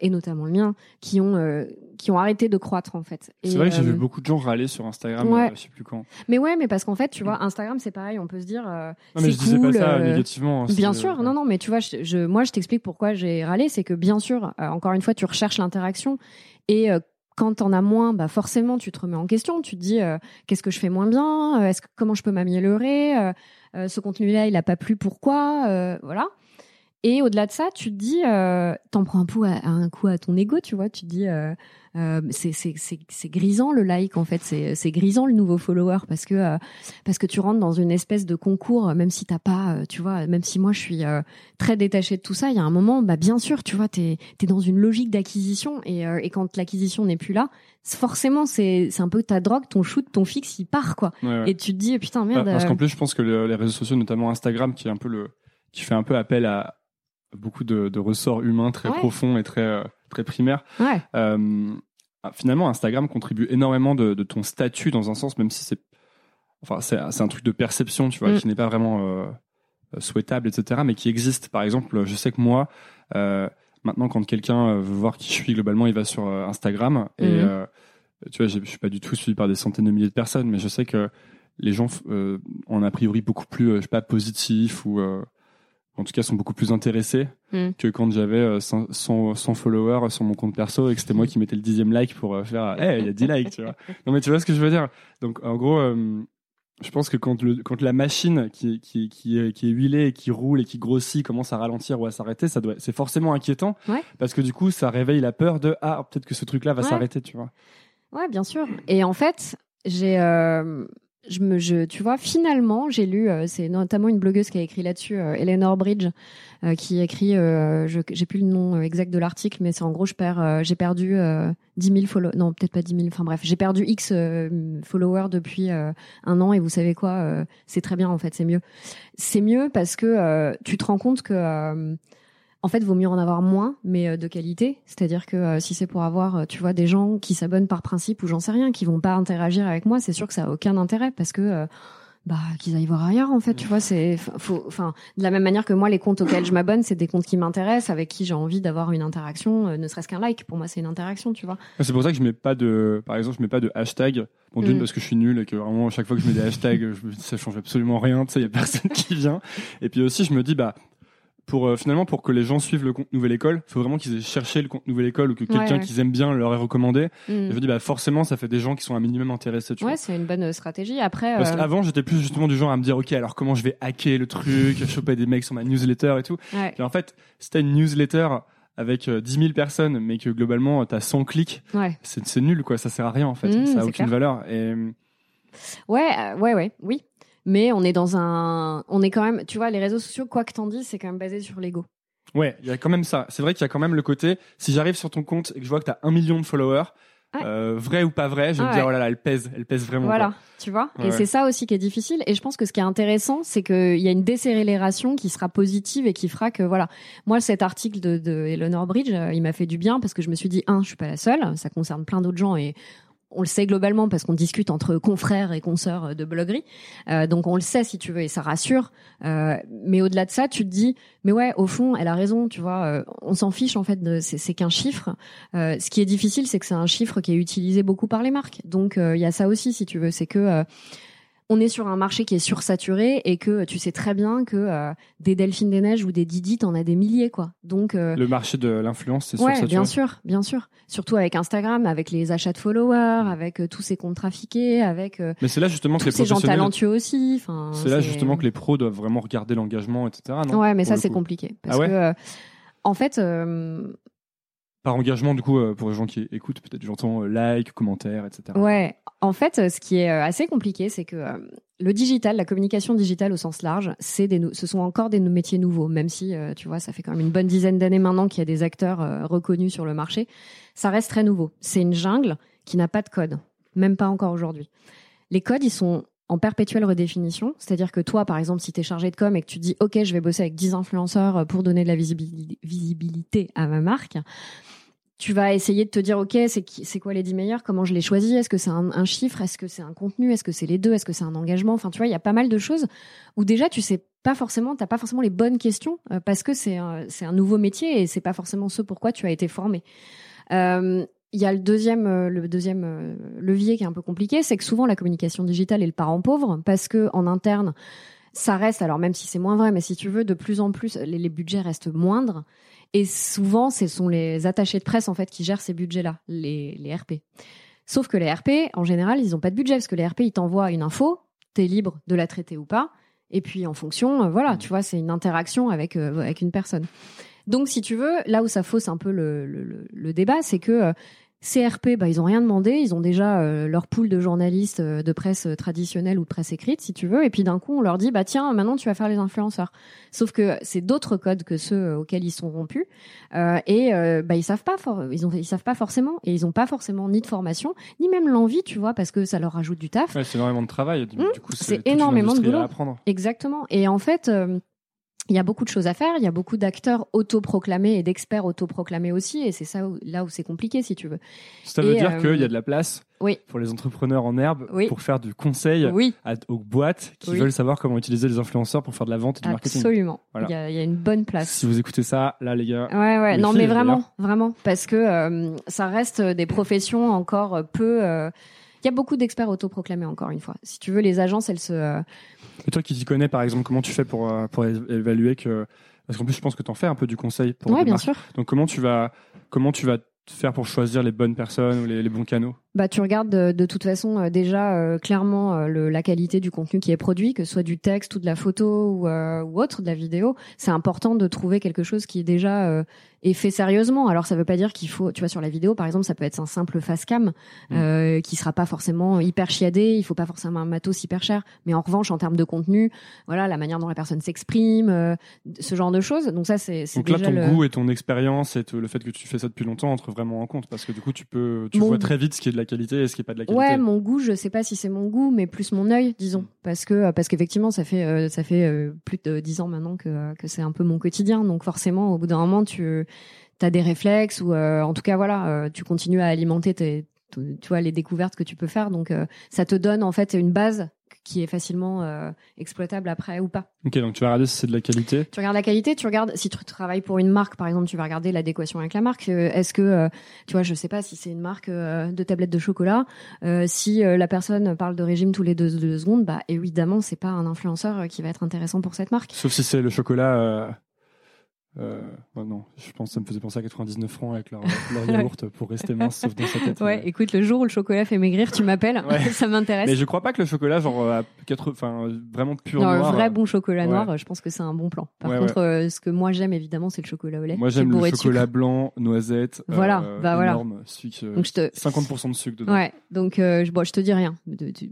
et notamment le mien qui ont qui ont arrêté de croître en fait. Et, C'est vrai que j'ai vu beaucoup de gens râler sur Instagram, ouais. je sais plus quand. Mais ouais, mais parce qu'en fait, tu vois, Instagram c'est pareil, on peut se dire. Non, mais c'est je disais cool, pas ça négativement. hein, Bien sûr, non, non, mais tu vois, je, je- moi, je t'explique pourquoi j'ai râlé, c'est que bien sûr, encore une fois, tu recherches l'interaction et quand t'en as moins, bah forcément, tu te remets en question. Tu te dis, euh, qu'est-ce que je fais moins bien? Euh, Est-ce comment je peux m'améliorer? Euh, Ce contenu-là, il a pas plu, pourquoi? Voilà. Et au-delà de ça, tu te dis, t'en prends un, coup à, à ton ego, tu vois. Tu te dis, euh, c'est grisant le like en fait, c'est grisant le nouveau follower parce que euh, parce que tu rentres dans une espèce de concours, même si t'as pas, euh, tu vois, même si moi je suis très détachée de tout ça, il y a un moment, bah bien sûr, tu vois, t'es es dans une logique d'acquisition et et quand l'acquisition n'est plus là, forcément c'est un peu ta drogue, ton shoot, ton fixe, il part quoi. Ouais, ouais. Et tu te dis putain Bah, merde. Parce euh, qu'en plus, je pense que le- les réseaux sociaux, notamment Instagram, qui est un peu le, qui fait un peu appel à beaucoup de, de ressorts humains très Ouais. profonds et très très primaires. ouais, Euh, ah, finalement, Instagram contribue énormément de, de ton statut dans un sens, même si c'est, enfin, c'est un truc de perception, tu vois, Mm. qui n'est pas vraiment euh, euh, souhaitable, etc., mais qui existe. Par exemple, je sais que moi, euh, maintenant, quand quelqu'un veut voir qui je suis globalement, il va sur Instagram et Mhm. euh, tu vois, je suis pas du tout suivi par des centaines de milliers de personnes, mais je sais que les gens ont a priori beaucoup plus, je sais pas, positifs ou en tout cas sont beaucoup plus intéressés Mm. que quand j'avais euh, 100, 100 100 followers sur mon compte perso et que c'était moi qui mettais le dixième like pour euh, faire hey il y a 10 likes tu vois non mais tu vois ce que je veux dire? Donc en gros euh, je pense que quand le quand la machine qui qui qui est, qui est huilée et qui roule et qui grossit commence à ralentir ou à s'arrêter ça doit c'est forcément inquiétant Ouais. parce que du coup ça réveille la peur de ah peut-être que ce truc là va Ouais. s'arrêter tu vois Ouais, bien sûr. Et en fait, j'ai, euh, je me, je, tu vois, finalement, j'ai lu, euh, c'est notamment une blogueuse qui a écrit là-dessus, euh, Eleanor Bridge, euh, qui écrit, euh, je, j'ai plus le nom euh, exact de l'article, mais c'est en gros, je perds, euh, j'ai perdu euh, 10 000 followers, non, peut-être pas 10 000, enfin bref, j'ai perdu X followers depuis un an, et vous savez quoi, c'est très bien en fait, c'est mieux. C'est mieux parce que tu te rends compte que en fait, vaut mieux en avoir moins, mais euh, de qualité. C'est-à-dire que euh, si c'est pour avoir, euh, tu vois, des gens qui s'abonnent par principe ou j'en sais rien, qui vont pas interagir avec moi, c'est sûr que ça a aucun intérêt parce que bah qu'ils aillent voir ailleurs en fait. Tu vois, c'est faut, enfin, de la même manière que moi, les comptes auxquels je m'abonne, c'est des comptes qui m'intéressent, avec qui j'ai envie d'avoir une interaction, euh, ne serait-ce qu'un like. Pour moi, c'est une interaction, tu vois. c'est pour ça que je mets pas de par exemple je mets pas de hashtag bon d'une Mm. parce que je suis nul et que vraiment chaque fois que je mets des hashtags je ça change absolument rien tu sais il y a personne qui vient et puis aussi je me dis bah pour euh, finalement pour que les gens suivent le compte Nouvelle École, faut vraiment qu'ils aient cherché le compte Nouvelle École ou que quelqu'un ouais. qu'ils aiment bien leur ait recommandé. Mm. Et je me dis bah forcément ça fait des gens qui sont un minimum intéressés. Tu Ouais, c'est une bonne euh, stratégie. Après, Parce euh, qu'avant j'étais plus justement du genre à me dire ok alors comment je vais hacker le truc, choper des mecs sur ma newsletter et tout. ouais, Et en fait si t'as une newsletter avec euh, 10 000 personnes mais que globalement t'as 100 clics, ouais. c'est nul quoi, ça sert à rien en fait, Mm, ça a c'est aucune clair. valeur. Et Ouais, euh, ouais, ouais, oui. Mais on est dans un, on est quand même, tu vois, les réseaux sociaux, quoi que t'en dises, c'est quand même basé sur l'ego. ouais, il y a quand même ça. C'est vrai qu'il y a quand même le côté si j'arrive sur ton compte et que je vois que t'as un million de followers. Euh, vrai ou pas vrai, je vais Ah me dire ouais. oh là là, elle pèse, elle pèse vraiment. Voilà, tu vois. Ouais, et ouais. c'est ça aussi qui est difficile. Et je pense que ce qui est intéressant, c'est qu'il y a une décélération qui sera positive et qui fera que, voilà. Moi, cet article de, de Eleanor Bridge, euh, il m'a fait du bien parce que je me suis dit, un, je suis pas la seule. Ça concerne plein d'autres gens et on le sait globalement parce qu'on discute entre confrères et consoeurs de bloguerie. Euh, donc on le sait si tu veux et ça rassure. Euh, mais au-delà de ça, tu te dis, mais ouais, au fond, elle a raison, tu vois. euh, on s'en fiche en fait. C'est c'est qu'un chiffre. Euh, ce qui est difficile, c'est que c'est un chiffre qui est utilisé beaucoup par les marques. Donc euh, il y a ça aussi, si tu veux, c'est que euh, on est sur un marché qui est sursaturé et que tu sais très bien que euh, des Delphines des Neiges ou des Didi, t'en as des milliers, quoi. Donc euh, Le marché de l'influence, c'est Ouais, sursaturé. bien sûr, bien sûr. Surtout avec Instagram, avec les achats de followers, avec euh, tous ces comptes trafiqués, avec euh, Mais c'est là justement que les ces gens talentueux aussi. C'est là justement que les pros doivent vraiment regarder l'engagement, etc. Non Ouais, mais Pour ça c'est compliqué parce Ah ouais que euh, en fait, euh, Par engagement, du coup, euh, pour les gens qui écoutent, peut-être j'entends euh, like, commentaire, etc. Ouais, en fait, euh, ce qui est euh, assez compliqué, c'est que euh, le digital, la communication digitale au sens large, c'est des, ce sont encore des métiers nouveaux, même si tu vois, ça fait quand même une bonne dizaine d'années maintenant qu'il y a des acteurs reconnus sur le marché. Ça reste très nouveau. C'est une jungle qui n'a pas de code, même pas encore aujourd'hui. Les codes, ils sont en perpétuelle redéfinition, c'est-à-dire que toi, par exemple, si tu es chargé de com et que tu dis OK, je vais bosser avec 10 influenceurs pour donner de la visibilité à ma marque, tu vas essayer de te dire ok c'est quoi les 10 meilleurs comment je les choisis est-ce que c'est un, chiffre est-ce que c'est un contenu est-ce que c'est les deux est-ce que c'est un engagement enfin tu vois il y a pas mal de choses où déjà tu sais pas forcément t'as pas forcément les bonnes questions euh, parce que c'est c'est un nouveau métier et c'est pas forcément ce pourquoi tu as été formé. Euh, il y a le deuxième, euh, le deuxième levier qui est un peu compliqué, c'est que souvent la communication digitale est le parent pauvre parce que en interne, ça reste, alors même si c'est moins vrai, mais si tu veux, de plus en plus, les budgets restent moindres et souvent, ce sont les attachés de presse en fait qui gèrent ces budgets-là, les, les RP. Sauf que les RP, en général, ils n'ont pas de budget parce que les RP, ils t'envoient une info, tu es libre de la traiter ou pas. Et puis en fonction, euh, voilà, tu vois, c'est une interaction avec euh, avec une personne. Donc si tu veux, là où ça fausse un peu le, le, le débat, c'est que euh, CRP, bah, ils ont rien demandé, ils ont déjà euh, leur pool de journalistes euh, de presse euh, traditionnelle ou de presse écrite, si tu veux, et puis d'un coup on leur dit bah tiens maintenant tu vas faire les influenceurs. Sauf que c'est d'autres codes que ceux auxquels ils sont rompus et bah ils savent pas ils ont ils savent pas forcément et ils ont pas forcément ni de formation ni même l'envie, tu vois, parce que ça leur rajoute du taf. Ouais, c'est énormément de travail. Du, mmh, coup c'est énormément de boulot. Exactement. Et en fait il y a beaucoup de choses à faire, il y a beaucoup d'acteurs autoproclamés et d'experts autoproclamés aussi, et c'est ça là où c'est compliqué, si tu veux. Ça veut dire qu'il y a de la place oui. pour les entrepreneurs en herbe pour faire du conseil aux boîtes qui veulent savoir comment utiliser les influenceurs pour faire de la vente et du marketing. Absolument. Il, y a, il y, a, une bonne place. Si vous écoutez ça, là, les gars. Ouais, ouais. Non, mais vraiment, vraiment, parce que euh, ça reste des professions encore peu. Euh, il y a beaucoup d'experts autoproclamés, encore une fois. Si tu veux, les agences, elles se. Euh, Et toi qui t'y connais, par exemple, comment tu fais pour, euh, pour évaluer que. Parce qu'en plus, je pense que tu en fais un peu du conseil pour. Oui, bien sûr. Donc, comment tu vas, comment tu vas faire pour choisir les bonnes personnes ou les bons canaux? Bah, tu regardes de, toute façon euh, déjà euh, clairement euh, le, la qualité du contenu qui est produit, que ce soit du texte ou de la photo ou, ou autre, de la vidéo. C'est important de trouver quelque chose qui est déjà est fait sérieusement. Alors ça veut pas dire qu'il faut, tu vois, sur la vidéo par exemple, ça peut être un simple face cam mmh. qui sera pas forcément hyper chiadé. Il faut pas forcément un matos hyper cher, mais en revanche en termes de contenu, voilà, la manière dont la personne s'exprime, ce genre de choses. Donc ça c'est. Donc là ton goût et ton expérience et le fait que tu fais ça depuis longtemps entrent vraiment en compte parce que du coup tu peux, tu vois très vite ce qui est de la qualité et ce qui est pas de la qualité. Ouais, mon goût, je sais pas si c'est mon goût, mais plus mon œil, disons, parce que parce qu'effectivement, ça fait euh, ça fait euh, plus de dix ans maintenant que que c'est un peu mon quotidien, donc forcément, au bout d'un moment, tu as des réflexes ou euh, en tout cas voilà, tu continues à alimenter tes tu vois les découvertes que tu peux faire donc ça te donne en fait une base qui est facilement euh, exploitable après ou pas. Ok, donc tu vas regarder si c'est de la qualité. Tu regardes la qualité, tu regardes si tu travailles pour une marque, par exemple, tu vas regarder l'adéquation avec la marque. Euh, est-ce que, euh, tu vois, je sais pas si c'est une marque de tablettes de chocolat, si la personne parle de régime tous les deux, deux secondes, bah évidemment, c'est pas un influenceur qui va être intéressant pour cette marque. Sauf si c'est le chocolat euh, non, je pense que ça me faisait penser à 99 francs avec leur, yaourt pour rester mince, sauf dans sa tête. Ouais, écoute, le jour où le chocolat fait maigrir, tu m'appelles, ça m'intéresse. Mais je crois pas que le chocolat, genre, à 4, enfin, vraiment pur non, noir. Un vrai euh, bon chocolat noir, je pense que c'est un bon plan. Par contre, euh, ce que moi j'aime évidemment, c'est le chocolat au lait. Moi j'aime le chocolat blanc, noisette. Voilà, bah voilà. Énorme, donc, je te... 50% de sucre dedans. Ouais, donc je, bon, je te dis rien,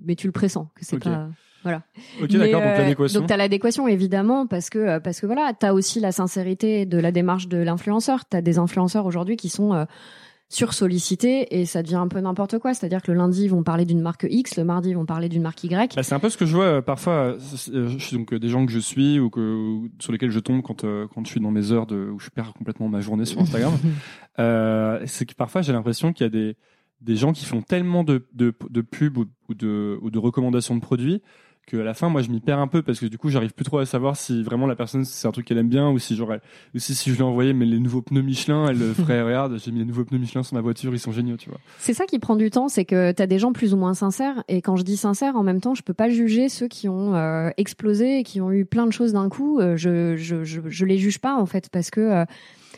mais tu le pressens que c'est pas. Voilà. Ok, d'accord. Donc l'adéquation. Donc t'as l'adéquation évidemment parce que euh, parce que voilà, t'as aussi la sincérité de la démarche de l'influenceur. T'as des influenceurs aujourd'hui qui sont euh, sursollicités et ça devient un peu n'importe quoi. C'est-à-dire que le lundi ils vont parler d'une marque X, le mardi ils vont parler d'une marque Y. Bah, c'est un peu ce que je vois euh, parfois. donc des gens que je suis ou que sur lesquels je tombe quand quand je suis dans mes heures de où je perds complètement ma journée sur Instagram. c'est que parfois j'ai l'impression qu'il y a des des gens qui font tellement de de, de pubs ou, de ou de recommandations de produits que à la fin moi je m'y perds un peu parce que du coup j'arrive plus trop à savoir si vraiment la personne c'est un truc qu'elle aime bien ou si genre ou si, si je lui envoyais mais les nouveaux pneus Michelin elle ferait regarde j'ai mis les nouveaux pneus Michelin sur ma voiture ils sont géniaux tu vois c'est ça qui prend du temps c'est que tu as des gens plus ou moins sincères et quand je dis sincère en même temps je peux pas juger ceux qui ont euh, explosé et qui ont eu plein de choses d'un coup euh, je, je, je je les juge pas en fait parce que euh,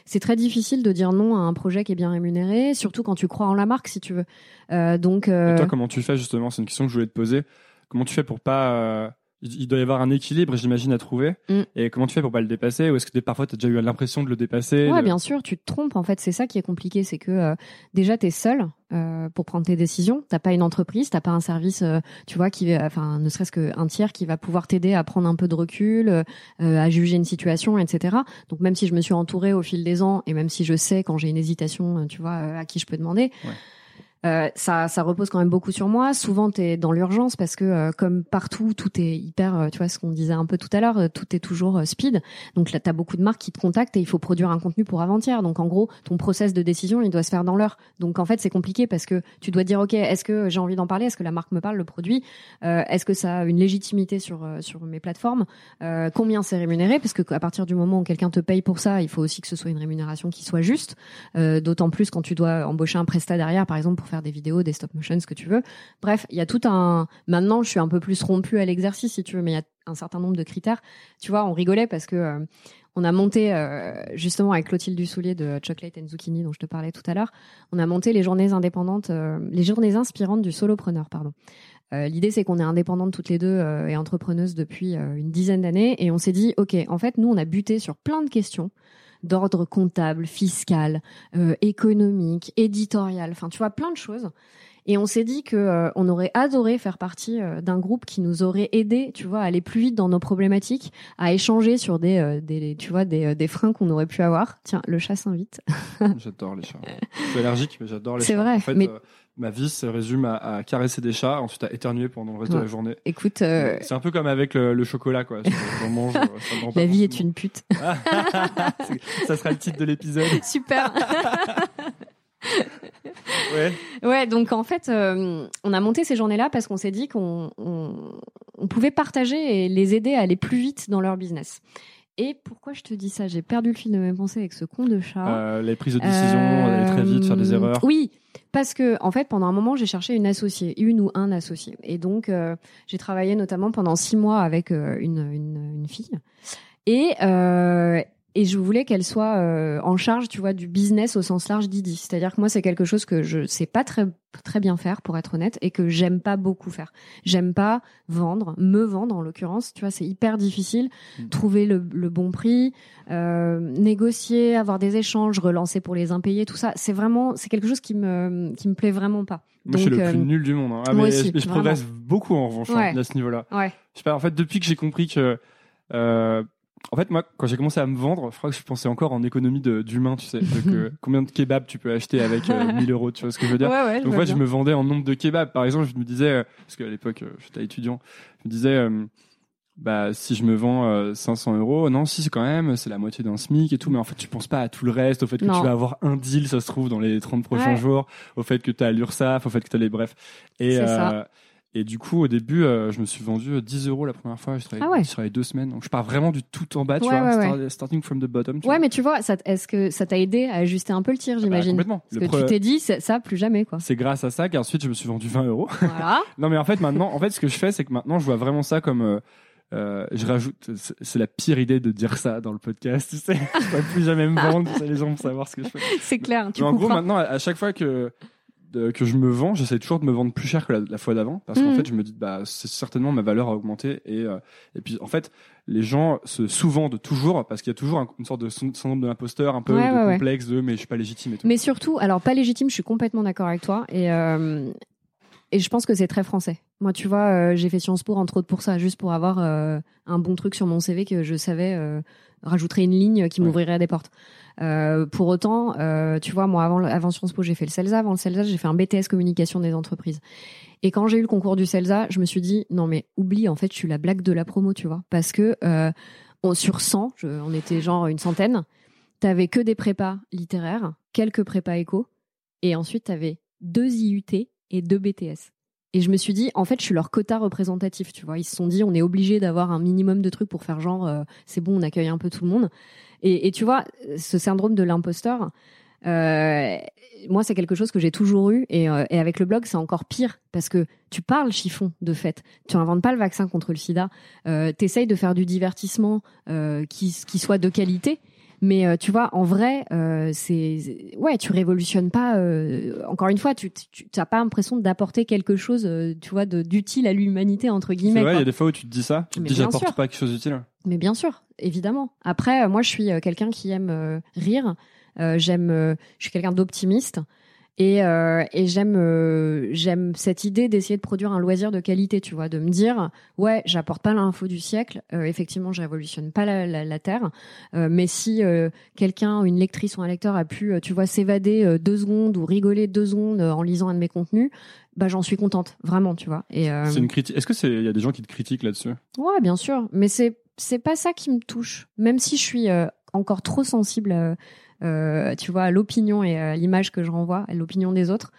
c'est très difficile de dire non à un projet qui est bien rémunéré, surtout quand tu crois en la marque, si tu veux. Euh, donc. Et toi, comment tu fais justement? C'est une question que je voulais te poser. Comment tu fais pour pas euh, il doit y avoir un équilibre, j'imagine, à trouver. Mm. Et comment tu fais pour pas le dépasser? Ou est-ce que parfois tu as déjà eu l'impression de le dépasser Ouais, bien sûr, tu te trompes. En fait, c'est ça qui est compliqué, c'est que euh, déjà tu es seul euh, pour prendre tes décisions. T'as pas une entreprise, t'as pas un service, tu vois, qui, enfin, ne serait-ce qu'un tiers qui va pouvoir t'aider à prendre un peu de recul, à juger une situation, etc. Donc même si je me suis entourée au fil des ans, et même si je sais quand j'ai une hésitation, tu vois, à qui je peux demander. Ouais Euh, ça, repose quand même beaucoup sur moi. Souvent, tu es dans l'urgence parce que euh, comme partout, tout est hyper, euh, tu vois, ce qu'on disait un peu tout à l'heure, tout est toujours speed. Donc là, tu as beaucoup de marques qui te contactent et il faut produire un contenu pour avant-hier. Donc en gros, ton process de décision, il doit se faire dans l'heure. Donc en fait, c'est compliqué parce que tu dois dire, OK, est-ce que j'ai envie d'en parler? Est-ce que la marque me parle, le produit? Est-ce que ça a une légitimité sur, sur mes plateformes? Combien c'est rémunéré? Parce que à partir du moment où quelqu'un te paye pour ça, il faut aussi que ce soit une rémunération qui soit juste. D'autant plus quand tu dois embaucher un prestat derrière, par exemple, pour faire des vidéos, des stop motion, ce que tu veux. Bref, il y a tout un. Maintenant, je suis un peu plus rompue à l'exercice, si tu veux, mais il y a un certain nombre de critères. Tu vois, on rigolait parce que euh, on a monté euh, justement avec Clotilde Dussoulier de Chocolate and Zucchini, dont je te parlais tout à l'heure. On a monté les journées indépendantes, euh, les journées inspirantes du solopreneur, pardon. L'idée, c'est qu'on est indépendantes toutes les deux et entrepreneuses depuis une dizaine d'années, et on s'est dit, ok, en fait, nous, on a buté sur plein de questions d'ordre comptable, fiscal, euh, économique, éditorial, enfin tu vois plein de choses. Et on s'est dit que euh, on aurait adoré faire partie euh, d'un groupe qui nous aurait aidé, tu vois, à aller plus vite dans nos problématiques, à échanger sur des, des tu vois, des, des freins qu'on aurait pu avoir. Tiens, le chat s'invite. j'adore les chats. Je suis allergique, mais j'adore les chats. C'est vrai. En fait, mais ma vie se résume à, caresser des chats, ensuite à éternuer pendant le reste de la journée. Écoute, euh, c'est un peu comme avec le, chocolat, quoi. mange, la vie est une pute. ça sera le titre de l'épisode. Super. ouais. Ouais, donc en fait, euh, on a monté ces journées-là parce qu'on s'est dit qu'on on, pouvait partager et les aider à aller plus vite dans leur business. Et pourquoi je te dis ça? J'ai perdu le fil de mes pensées avec ce con de chat. Euh, les prises de décision, aller très vite, faire des erreurs. Oui, parce que en fait, pendant un moment, j'ai cherché une associée, une ou un associé. Et donc, euh, j'ai travaillé notamment pendant six mois avec euh, une, une, une, fille. Et, euh, et je voulais qu'elle soit euh, en charge, tu vois, du business au sens large d'Idi. C'est-à-dire que moi, c'est quelque chose que je sais pas très très bien faire, pour être honnête, et que j'aime pas beaucoup faire. J'aime pas vendre, me vendre en l'occurrence. Tu vois, c'est hyper difficile. Mm. Trouver le, le, bon prix, euh, négocier, avoir des échanges, relancer pour les impayés, tout ça, c'est vraiment, c'est quelque chose qui me qui me plaît vraiment pas. Moi, je suis le plus euh, nul du monde. Hein. Ah, moi aussi, je progresse beaucoup en revanche hein, à ce niveau-là. Ouais. Je sais pas. En fait, depuis que j'ai compris que euh, en fait, moi, quand j'ai commencé à me vendre, je crois que je pensais encore en économie d'humain, tu sais. Donc, combien de kebabs tu peux acheter avec 1000 euh, euros, tu vois ce que je veux dire ouais, ouais, Donc, moi, je me vendais en nombre de kebabs. Par exemple, je me disais, euh, parce qu'à l'époque, euh, j'étais étudiant, je me disais, bah, si je me vends 500 euros, non, si, c'est quand même, c'est la moitié d'un SMIC et tout, mais en fait, tu penses pas à tout le reste, au fait que tu vas avoir un deal, ça se trouve, dans les 30 prochains jours, au fait que tu as l'URSSAF, au fait que tu as les bref. Et, ça. Et du coup, au début, euh, je me suis vendu 10 euros la première fois. Je travaillais, ah deux semaines. Donc, je pars vraiment du tout en bas, tu vois, starting from the bottom. ouais, mais tu vois, est-ce que ça t'a aidé à ajuster un peu le tir, ah bah, j'imagine Complètement. Parce que tu t'es dit, ça, plus jamais, quoi. C'est grâce à ça qu'ensuite, je me suis vendu 20 euros. Voilà. non, mais en fait, maintenant, en fait, ce que je fais, c'est que maintenant, je vois vraiment ça comme. Euh, euh je rajoute, c'est la pire idée de dire ça dans le podcast, tu sais. je ne plus jamais me vendre, les gens vont savoir ce que je fais. C'est clair, tu mais En gros, maintenant, à chaque fois que que je me vends, j'essaie toujours de me vendre plus cher que la, fois d'avant parce qu'en mhm. fait je me dis bah c'est certainement ma valeur a augmenté et euh, et puis en fait les gens se sous-vendent toujours parce qu'il y a toujours une sorte de syndrome de l'imposteur un peu de complexe de mais je suis pas légitime et tout. Mais surtout alors pas légitime, je suis complètement d'accord avec toi et euh, et je pense que c'est très français. Moi, tu vois, euh, j'ai fait Sciences Po entre autres pour ça, juste pour avoir un bon truc sur mon CV que je savais rajouterait une ligne qui m'ouvrirait des portes. Euh, pour autant, euh, tu vois, moi avant, avant Sciences Po, j'ai fait le CELSA. Avant le CELSA, j'ai fait un BTS communication des entreprises. Et quand j'ai eu le concours du CELSA, je me suis dit non mais oublie, en fait, je suis la blague de la promo, tu vois, parce que euh, on, sur 100, on était genre une centaine. T'avais que des prépas littéraires, quelques prépas éco, et ensuite t'avais deux IUT et deux BTS. Et je me suis dit, en fait, je suis leur quota représentatif, tu vois. Ils se sont dit, on est obligé d'avoir un minimum de trucs pour faire genre, euh, c'est bon, on accueille un peu tout le monde. Et, tu vois, ce syndrome de l'imposteur, euh, moi, c'est quelque chose que j'ai toujours eu. Et, euh, et avec le blog, c'est encore pire parce que tu parles chiffon, de fait. Tu inventes pas le vaccin contre le sida. Euh, tu essayes de faire du divertissement qui soit de qualité. Mais euh, tu vois, en vrai, euh, c'est ouais, tu révolutionnes pas. Euh, encore une fois, tu n'as pas l'impression d'apporter quelque chose, tu vois, d'utile à l'humanité entre guillemets. Il y a des fois où tu te dis ça, tu te dis j'apporte pas quelque chose d'utile. Mais bien sûr, évidemment. Après, moi, je suis quelqu'un qui aime rire. J'aime, je suis quelqu'un d'optimiste. Et, euh, et j'aime euh, j'aime cette idée d'essayer de produire un loisir de qualité, tu vois, de me dire ouais, j'apporte pas l'info du siècle, euh, effectivement, je révolutionne pas la, la, la terre, euh, mais si euh, quelqu'un, une lectrice ou un lecteur a pu, euh, tu vois, s'évader deux secondes ou rigoler deux secondes en lisant un de mes contenus, bah j'en suis contente, vraiment, tu vois. Et euh, C'est une critique. Est-ce que c'est il y a des gens qui te critiquent là-dessus? Ouais, bien sûr, mais c'est c'est pas ça qui me touche. Même si je suis euh, encore trop sensible, euh, tu vois, à l'opinion et à l'image que je renvoie, à l'opinion des autres.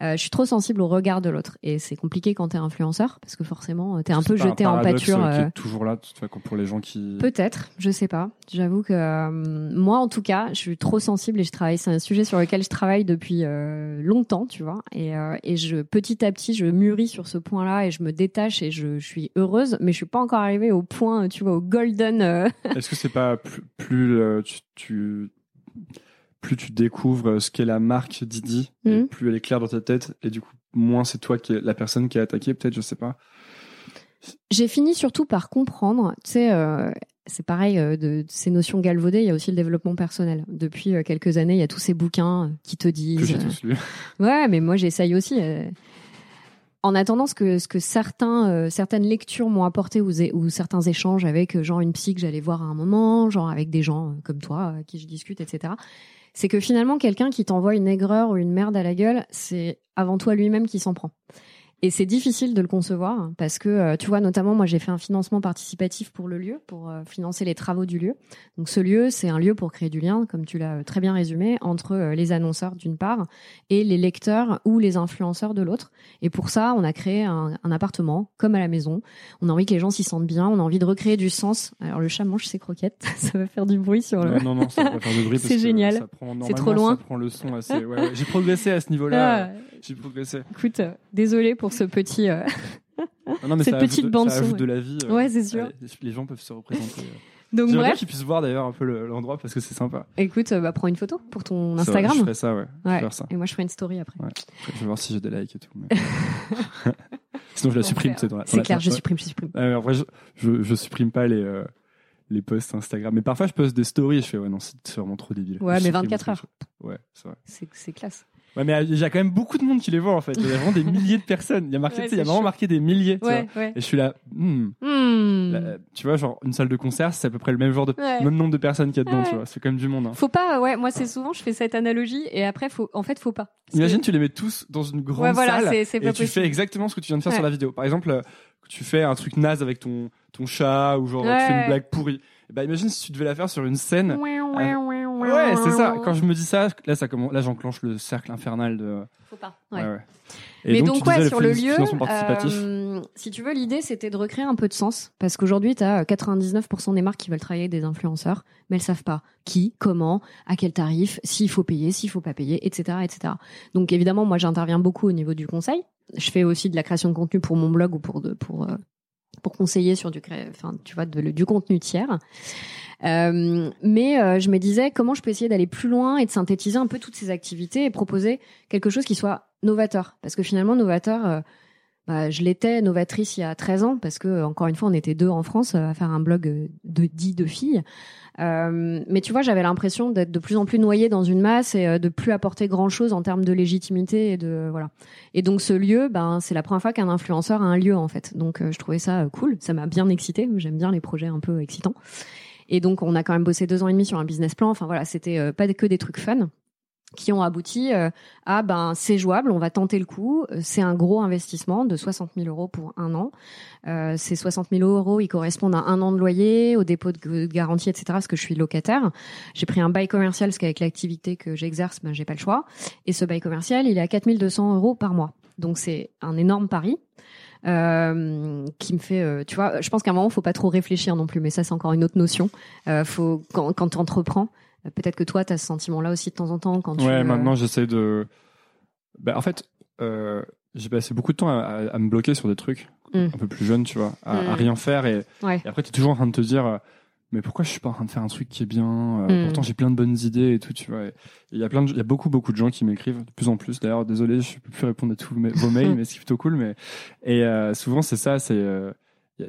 Euh, je suis trop sensible au regard de l'autre et c'est compliqué quand t'es influenceur parce que forcément euh, t'es un peu jeté en pâture. euh, qui euh, est toujours là, tu vois, pour les gens qui. Peut-être, je sais pas. J'avoue que euh, moi, en tout cas, je suis trop sensible et je travaille. C'est un sujet sur lequel je travaille depuis euh, longtemps, tu vois. Et, euh, et je petit à petit, je mûris sur ce point-là et je me détache et je, je suis heureuse, mais je suis pas encore arrivée au point, tu vois, au golden. euh, Est-ce que c'est pas plus, plus euh, tu, tu plus tu découvres ce qu'est la marque Didi, et Mhm. plus elle est claire dans ta tête, et du coup moins c'est toi qui est la personne qui est attaquée, peut-être, je sais pas. J'ai fini surtout par comprendre, tu sais, euh, c'est pareil euh, de, de ces notions galvaudées. Il y a aussi le développement personnel. Depuis euh, quelques années, il y a tous ces bouquins qui te Que disent. j'ai euh, tous lu. Ouais, mais moi j'essaye aussi. Euh. En attendant, ce que, ce que certains, euh, certaines lectures m'ont apporté ou, ou certains échanges avec euh, genre une psy que j'allais voir à un moment, genre avec des gens euh, comme toi, à qui je discute, etc. C'est que finalement, quelqu'un qui t'envoie une aigreur ou une merde à la gueule, c'est avant toi lui-même qui s'en prend. Et c'est difficile de le concevoir parce que, euh, tu vois, notamment, moi, j'ai fait un financement participatif pour le lieu, pour euh, financer les travaux du lieu. Donc, ce lieu, c'est un lieu pour créer du lien, comme tu l'as euh, très bien résumé, entre les annonceurs d'une part et les lecteurs ou les influenceurs de l'autre. Et pour ça, on a créé un, un appartement, comme à la maison. On a envie que les gens s'y sentent bien. On a envie de recréer du sens. Alors, le chat mange ses croquettes. ça va faire du bruit sur le. Non, non, non, ça va faire de bruit. C'est génial. C'est trop loin. Ça prend le son assez. ouais, ouais. J'ai progressé à ce niveau-là. Ah, J'ai progressé. écoute, désolé pour ce petit. euh, Non, non, mais Cette ça petite de- bande ça ajoute ouais. de la vie. euh, Ouais, c'est sûr. Les gens peuvent se représenter. euh. Donc bref, qu'ils puissent voir d'ailleurs un peu le- l'endroit parce que c'est sympa. écoute, bah, prends une photo pour ton vrai, Instagram. Je ferai ça, ouais. Ça. Et moi, je ferai une story après. Je vais voir si j'ai des likes et tout. mais- Sinon, je la supprime. C'est la- clair, je supprime, je supprime. En vrai, je, je, je supprime pas les, euh, les posts Instagram. Mais parfois, je poste des stories et je fais, ouais, non, c'est vraiment trop débile. Ouais, Je mais supprime 24 tout, heures. Ouais, c'est vrai. C'est classe. Ouais, mais il y a quand même beaucoup de monde qui les voit, en fait. Il y a vraiment des milliers de personnes. Il y a marqué, Ouais, tu il y a vraiment chaud. marqué des milliers, tu Ouais, vois. ouais. Et je suis là, hmm, Hmm. là, tu vois, genre, une salle de concert, c'est à peu près le même genre de, même nombre de personnes qu'il y a dedans, tu vois. C'est quand même du monde, hein. Faut pas, ouais, moi c'est souvent, je fais cette analogie et après, faut, en fait, faut pas. Parce Imagine, que- tu les mets tous dans une grande ouais, voilà, salle. c'est c'est Et pas tu possible. fais exactement ce que tu viens de faire sur la vidéo. Par exemple, euh, tu fais un truc naze avec ton, ton chat ou genre tu fais une blague pourrie. Et bah imagine si tu devais la faire sur une scène. Ouais, Ah, ouais, ouais, ouais, c'est ça. Quand je me dis ça, là ça commence, là j'enclenche le cercle infernal de. Faut pas. Ouais, Ouais. Et Mais donc, donc, ouais, sur le lieu, euh, si tu veux, l'idée c'était de recréer un peu de sens, parce qu'aujourd'hui tu as 99% des marques qui veulent travailler avec des influenceurs, mais elles savent pas qui, comment, à quel tarif, s'il faut payer, s'il faut pas payer, etc., etc. Donc évidemment, moi j'interviens beaucoup au niveau du conseil. Je fais aussi de la création de contenu pour mon blog ou pour de, pour euh, pour conseiller sur du enfin tu vois du contenu tiers. Euh, mais euh, je me disais comment je peux essayer d'aller plus loin et de synthétiser un peu toutes ces activités et proposer quelque chose qui soit novateur? Parce que finalement, novateur, euh, bah, je l'étais novatrice il y a 13 ans parce que, encore une fois, on était deux en France à faire un blog euh, de 10 de filles. Euh, mais tu vois, j'avais l'impression d'être de plus en plus noyée dans une masse et euh, de plus apporter grand chose en termes de légitimité et de voilà. Et donc ce lieu, ben c'est la première fois qu'un influenceur a un lieu en fait. Donc euh, je trouvais ça cool, ça m'a bien excité. J'aime bien les projets un peu excitants. Et donc on a quand même bossé deux ans et demi sur un business plan. Enfin voilà, c'était pas que des trucs fun qui ont abouti euh, à ben c'est jouable, on va tenter le coup. Euh, C'est un gros investissement de 60 000 euros pour un an. Euh, ces 60 000 euros, ils correspondent à un an de loyer, au dépôt de garantie, etc. Parce que je suis locataire. J'ai pris un bail commercial parce qu'avec l'activité que j'exerce, ben j'ai pas le choix. Et ce bail commercial, il est à 4 200 euros par mois. Donc c'est un énorme pari. Qui me fait, tu vois, je pense qu'à un moment, faut pas trop réfléchir non plus, mais ça c'est encore une autre notion. Faut quand, quand tu entreprends, euh, peut-être que toi, tu as ce sentiment-là aussi de temps en temps quand tu. Ouais, euh, maintenant j'essaie de. Bah, en fait, euh, j'ai passé beaucoup de temps à, à- à me bloquer sur des trucs Mm. un peu plus jeune, tu vois, à, à Mm. rien faire et, Ouais. et après t'es toujours en train de te dire. euh, mais pourquoi je suis pas en train de faire un truc qui est bien euh, Mm. Pourtant j'ai plein de bonnes idées et tout, tu vois. Il y a plein, de, il y a beaucoup beaucoup de gens qui m'écrivent de plus en plus. D'ailleurs, désolé, je peux plus répondre à tous mes- vos mails, mais c'est plutôt cool. Mais et euh, souvent c'est ça, c'est euh,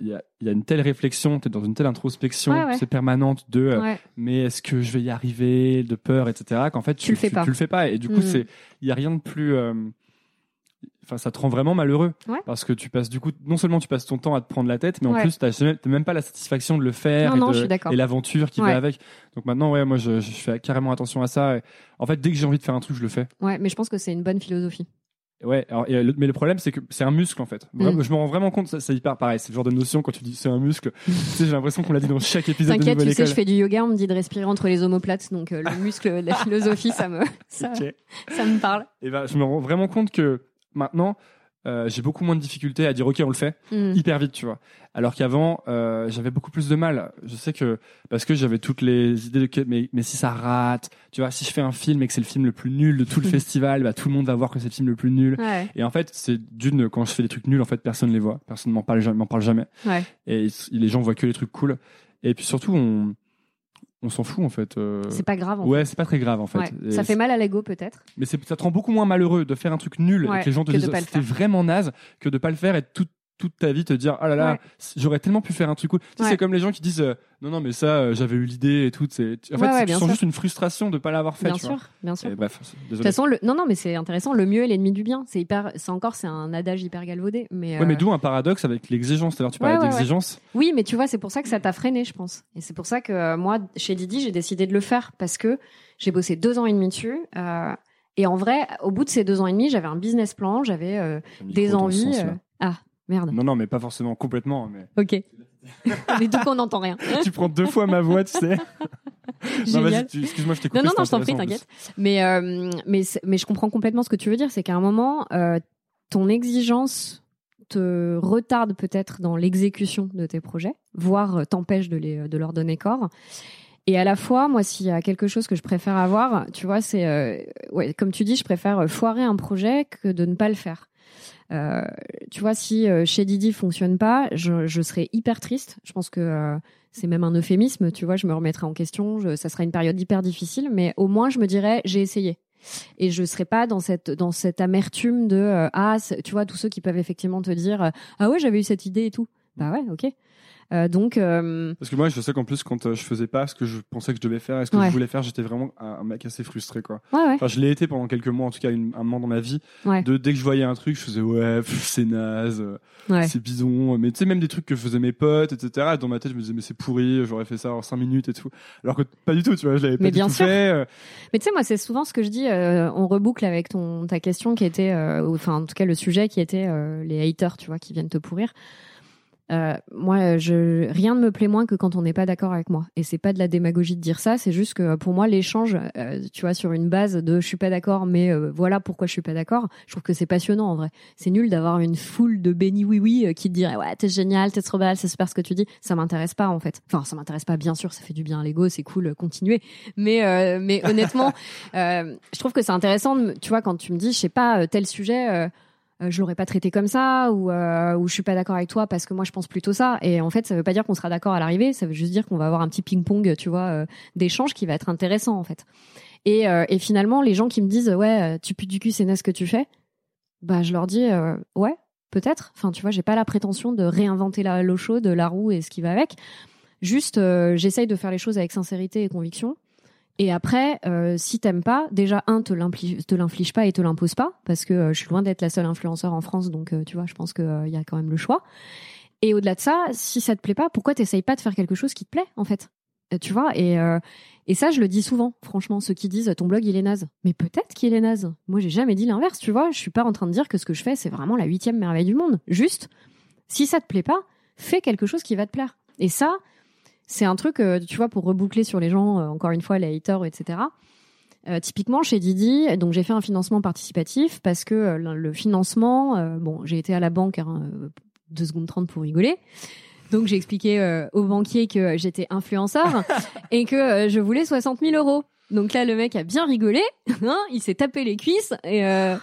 il y, a, y a une telle réflexion, tu es dans une telle introspection, Ouais, ouais. c'est permanente de euh, Ouais. mais est-ce que je vais y arriver, de peur, etc. Qu'en fait, Tu le fais pas. Tu le fais pas. Et du coup, c'est il y a rien de plus. euh, Enfin, ça te rend vraiment malheureux parce que tu passes du coup non seulement tu passes ton temps à te prendre la tête, mais en plus t'as jamais- t'as même pas la satisfaction de le faire Non, et, et l'aventure qui va avec. Donc maintenant, ouais, moi je, je fais carrément attention à ça. Et en fait, dès que j'ai envie de faire un truc, je le fais. Ouais, mais je pense que c'est une bonne philosophie. Ouais, alors, et le- mais le problème, c'est que c'est un muscle en fait. Mm. Je me rends vraiment compte, ça- c'est hyper pareil. C'est le genre de notion quand tu dis c'est un muscle. tu sais, j'ai l'impression qu'on l'a dit dans chaque épisode de T'inquiète, tu sais, je fais du yoga, on me dit de respirer entre les omoplates, donc euh, le muscle, la philosophie, ça me, ça, me parle. Et ben, je me rends vraiment compte que maintenant, euh, j'ai beaucoup moins de difficultés à dire ok, on le fait Mm. hyper vite, tu vois. Alors qu'avant, euh, j'avais beaucoup plus de mal. Je sais que parce que j'avais toutes les idées de que- mais, mais si ça rate, tu vois, si je fais un film et que c'est le film le plus nul de tout le festival, bah tout le monde va voir que c'est le film le plus nul. Ouais, Et en fait, c'est d'une quand je fais des trucs nuls, en fait, personne les voit, personne m'en parle, jamais- m'en parle jamais. ouais. Et les gens voient que les trucs cool. Et puis surtout, on on s'en fout en fait. euh, C'est pas grave. En Ouais, c'est pas très grave en fait. Ouais. Ça fait mal à l'ego peut-être. Mais ça te rend beaucoup moins malheureux de faire un truc nul Ouais, et que les gens te que disent c'était vraiment naze que de pas le faire et toute toute ta vie te dire ah là là Ouais. j'aurais tellement pu faire un truc cool. Tu sais, Ouais. c'est comme les gens qui disent euh, non non mais ça euh, j'avais eu l'idée et tout. C'est en fait Ouais, tu sens sûr. juste une frustration de pas l'avoir fait. Bien tu vois. sûr, bien sûr. Et bref, De toute façon, le... non, non, mais c'est intéressant. Le mieux est l'ennemi du bien. C'est hyper, c'est encore, c'est un adage hyper galvaudé. Mais, Ouais, mais euh, d'où un paradoxe avec l'exigence. C'est-à-dire tu parlais d'exigence. oui, mais tu vois, c'est pour ça que ça t'a freiné, je pense. Et c'est pour ça que euh, moi, chez Didi, j'ai décidé de le faire parce que j'ai bossé deux ans et demi dessus. euh, et en vrai, au bout de ces deux ans et demi, j'avais un business plan, j'avais euh, des envies. euh, là. Ah, merde. Non non mais pas forcément complètement. Mais Ok. mais du coup, on n'entend rien. tu prends deux fois ma voix, tu sais. non tu- excuse-moi, je t'ai coupé. Non, non, je t'en prie, t'inquiète. Mais, euh, mais, mais je comprends complètement ce que tu veux dire. C'est qu'à un moment, euh, ton exigence te retarde peut-être dans l'exécution de tes projets, voire euh, t'empêche de, les, de leur donner corps. Et à la fois, moi, s'il y a quelque chose que je préfère avoir, tu vois, c'est, euh, ouais, comme tu dis, je préfère foirer un projet que de ne pas le faire. Euh, tu vois, si euh, chez Didi fonctionne pas, je, je serais hyper triste. Je pense que euh, c'est même un euphémisme, tu vois, je me remettrai en question, ça sera une période hyper difficile, mais au moins je me dirais j'ai essayé. Et je serais pas dans cette dans cette amertume de ah tu vois tous ceux qui peuvent effectivement te dire ah ouais j'avais eu cette idée et tout bah ouais ok Euh, donc euh, Parce que moi, je sais qu'en plus, quand euh, je faisais pas ce que je pensais que je devais faire et ce que Ouais. je voulais faire, j'étais vraiment un, mec assez frustré, quoi. ouais ouais Enfin, je l'ai été pendant quelques mois, en tout cas, une- un moment dans ma vie. Ouais. De, dès que je voyais un truc, je faisais ouais, c'est naze, euh, ouais c'est bidon. Mais tu sais, même des trucs que faisaient mes potes, etc. Dans ma tête, je me disais, mais c'est pourri, j'aurais fait ça en 5 minutes et tout. Alors que pas du tout, tu vois, je l'avais pas Mais du bien tout sûr. fait. euh, Mais tu sais, moi, c'est souvent ce que je dis. euh, on reboucle avec ton ta question qui était, euh, enfin, en tout cas, le sujet qui était euh, les haters, tu vois, qui viennent te pourrir. Euh, moi, je rien ne me plaît moins que quand on n'est pas d'accord avec moi. Et c'est pas de la démagogie de dire ça. C'est juste que pour moi, l'échange, euh, tu vois, sur une base de je suis pas d'accord, mais euh, voilà pourquoi je suis pas d'accord. Je trouve que c'est passionnant en vrai. C'est nul d'avoir une foule de béni oui oui euh, qui te dirait ouais t'es génial, t'es trop belle, c'est super ce que tu dis. Ça m'intéresse pas en fait. Enfin, ça m'intéresse pas. Bien sûr, ça fait du bien à l'ego, c'est cool, euh, continuez. Mais euh, mais honnêtement, euh, je trouve que c'est intéressant. tu vois, quand tu me dis je sais pas euh, tel sujet. Euh, je l'aurais pas traité comme ça ou euh, ou je suis pas d'accord avec toi parce que moi je pense plutôt ça. Et en fait ça veut pas dire qu'on sera d'accord à l'arrivée. Ça veut juste dire qu'on va avoir un petit ping pong tu vois euh, d'échange qui va être intéressant en fait. Et euh, finalement les gens qui me disent ouais euh, tu pues du cul c'est ce que tu fais bah je leur dis ouais peut-être. Enfin tu vois j'ai pas la prétention de réinventer la l'eau chaude la roue et ce qui va avec. Juste j'essaye de faire les choses avec sincérité et conviction et après, euh, si t'aimes pas, déjà un te l'inflige, pas et te l'impose pas, parce que euh, je suis loin d'être la seule influenceur en France, donc euh, tu vois, je pense qu'il y a quand même le choix. Et au-delà de ça, si ça te plaît pas, pourquoi t'essayes pas de faire quelque chose qui te plaît en fait? Tu vois Et et ça, je le dis souvent, franchement, ceux qui disent ton blog il est naze. Mais peut-être qu'il est naze. Moi, j'ai jamais dit l'inverse, tu vois. Je suis pas en train de dire que ce que je fais c'est vraiment la huitième merveille du monde. Juste, si ça te plaît pas, fais quelque chose qui va te plaire. Et ça, c'est un truc, euh, tu vois, pour reboucler sur les gens, euh, encore une fois, les haters, etc. Euh, typiquement chez Didi, donc j'ai fait un financement participatif parce que euh, le financement, euh, bon, j'ai été à la banque hein, euh, deux secondes 30 pour rigoler. Donc j'ai expliqué euh, au banquier que j'étais influenceur et que je voulais 60 000 euros. Donc là, le mec a bien rigolé, hein, il s'est tapé les cuisses et euh,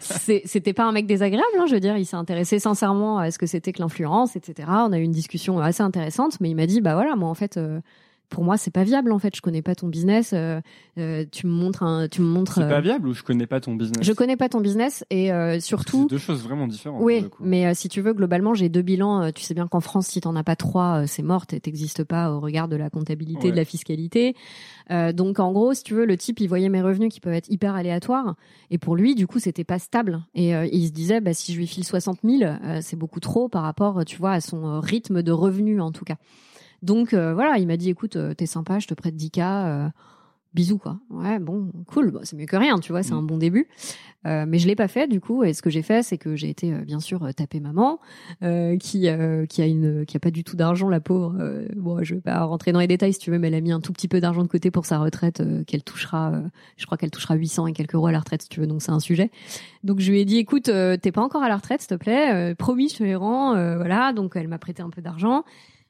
c'était pas un mec désagréable, hein, je veux dire, il s'est intéressé sincèrement à ce que c'était que l'influence, etc. On a eu une discussion assez intéressante, mais il m'a dit, bah voilà, moi en fait, euh, pour moi, c'est pas viable en fait. Je connais pas ton business. Euh, euh, tu me montres un, tu me montres. C'est pas euh, viable ou je connais pas ton business je connais pas ton business et euh, surtout. C'est deux choses vraiment différentes. Oui, mais euh, si tu veux, globalement, j'ai deux bilans. Tu sais bien qu'en France, si t'en as pas trois, c'est mort. t'es- T'existes pas au regard de la comptabilité, Ouais. de la fiscalité. Euh, donc, en gros, si tu veux, le type, il voyait mes revenus qui peuvent être hyper aléatoires. Et pour lui, du coup, c'était pas stable. Et euh, il se disait, bah, si je lui file 60 000, euh, c'est beaucoup trop par rapport, tu vois, à son rythme de revenus, en tout cas. Donc, euh, voilà, il m'a dit, écoute, euh, t'es sympa, je te prête 10K. euh, bisous quoi. Ouais, bon, cool, Bon, c'est mieux que rien, tu vois, c'est Mm. un bon début. Euh, mais je l'ai pas fait du coup. Et ce que j'ai fait, c'est que j'ai été euh, bien sûr euh, taper maman, euh, qui euh, qui a une qui a pas du tout d'argent, la pauvre. Euh, bon, je vais pas rentrer dans les détails si tu veux, mais elle a mis un tout petit peu d'argent de côté pour sa retraite, euh, qu'elle touchera. euh, je crois qu'elle touchera 800 et quelques euros à la retraite si tu veux. Donc c'est un sujet. Donc je lui ai dit, écoute, euh, t'es pas encore à la retraite, s'il te plaît. Euh, promis, je te les rends. euh, voilà. Donc elle m'a prêté un peu d'argent.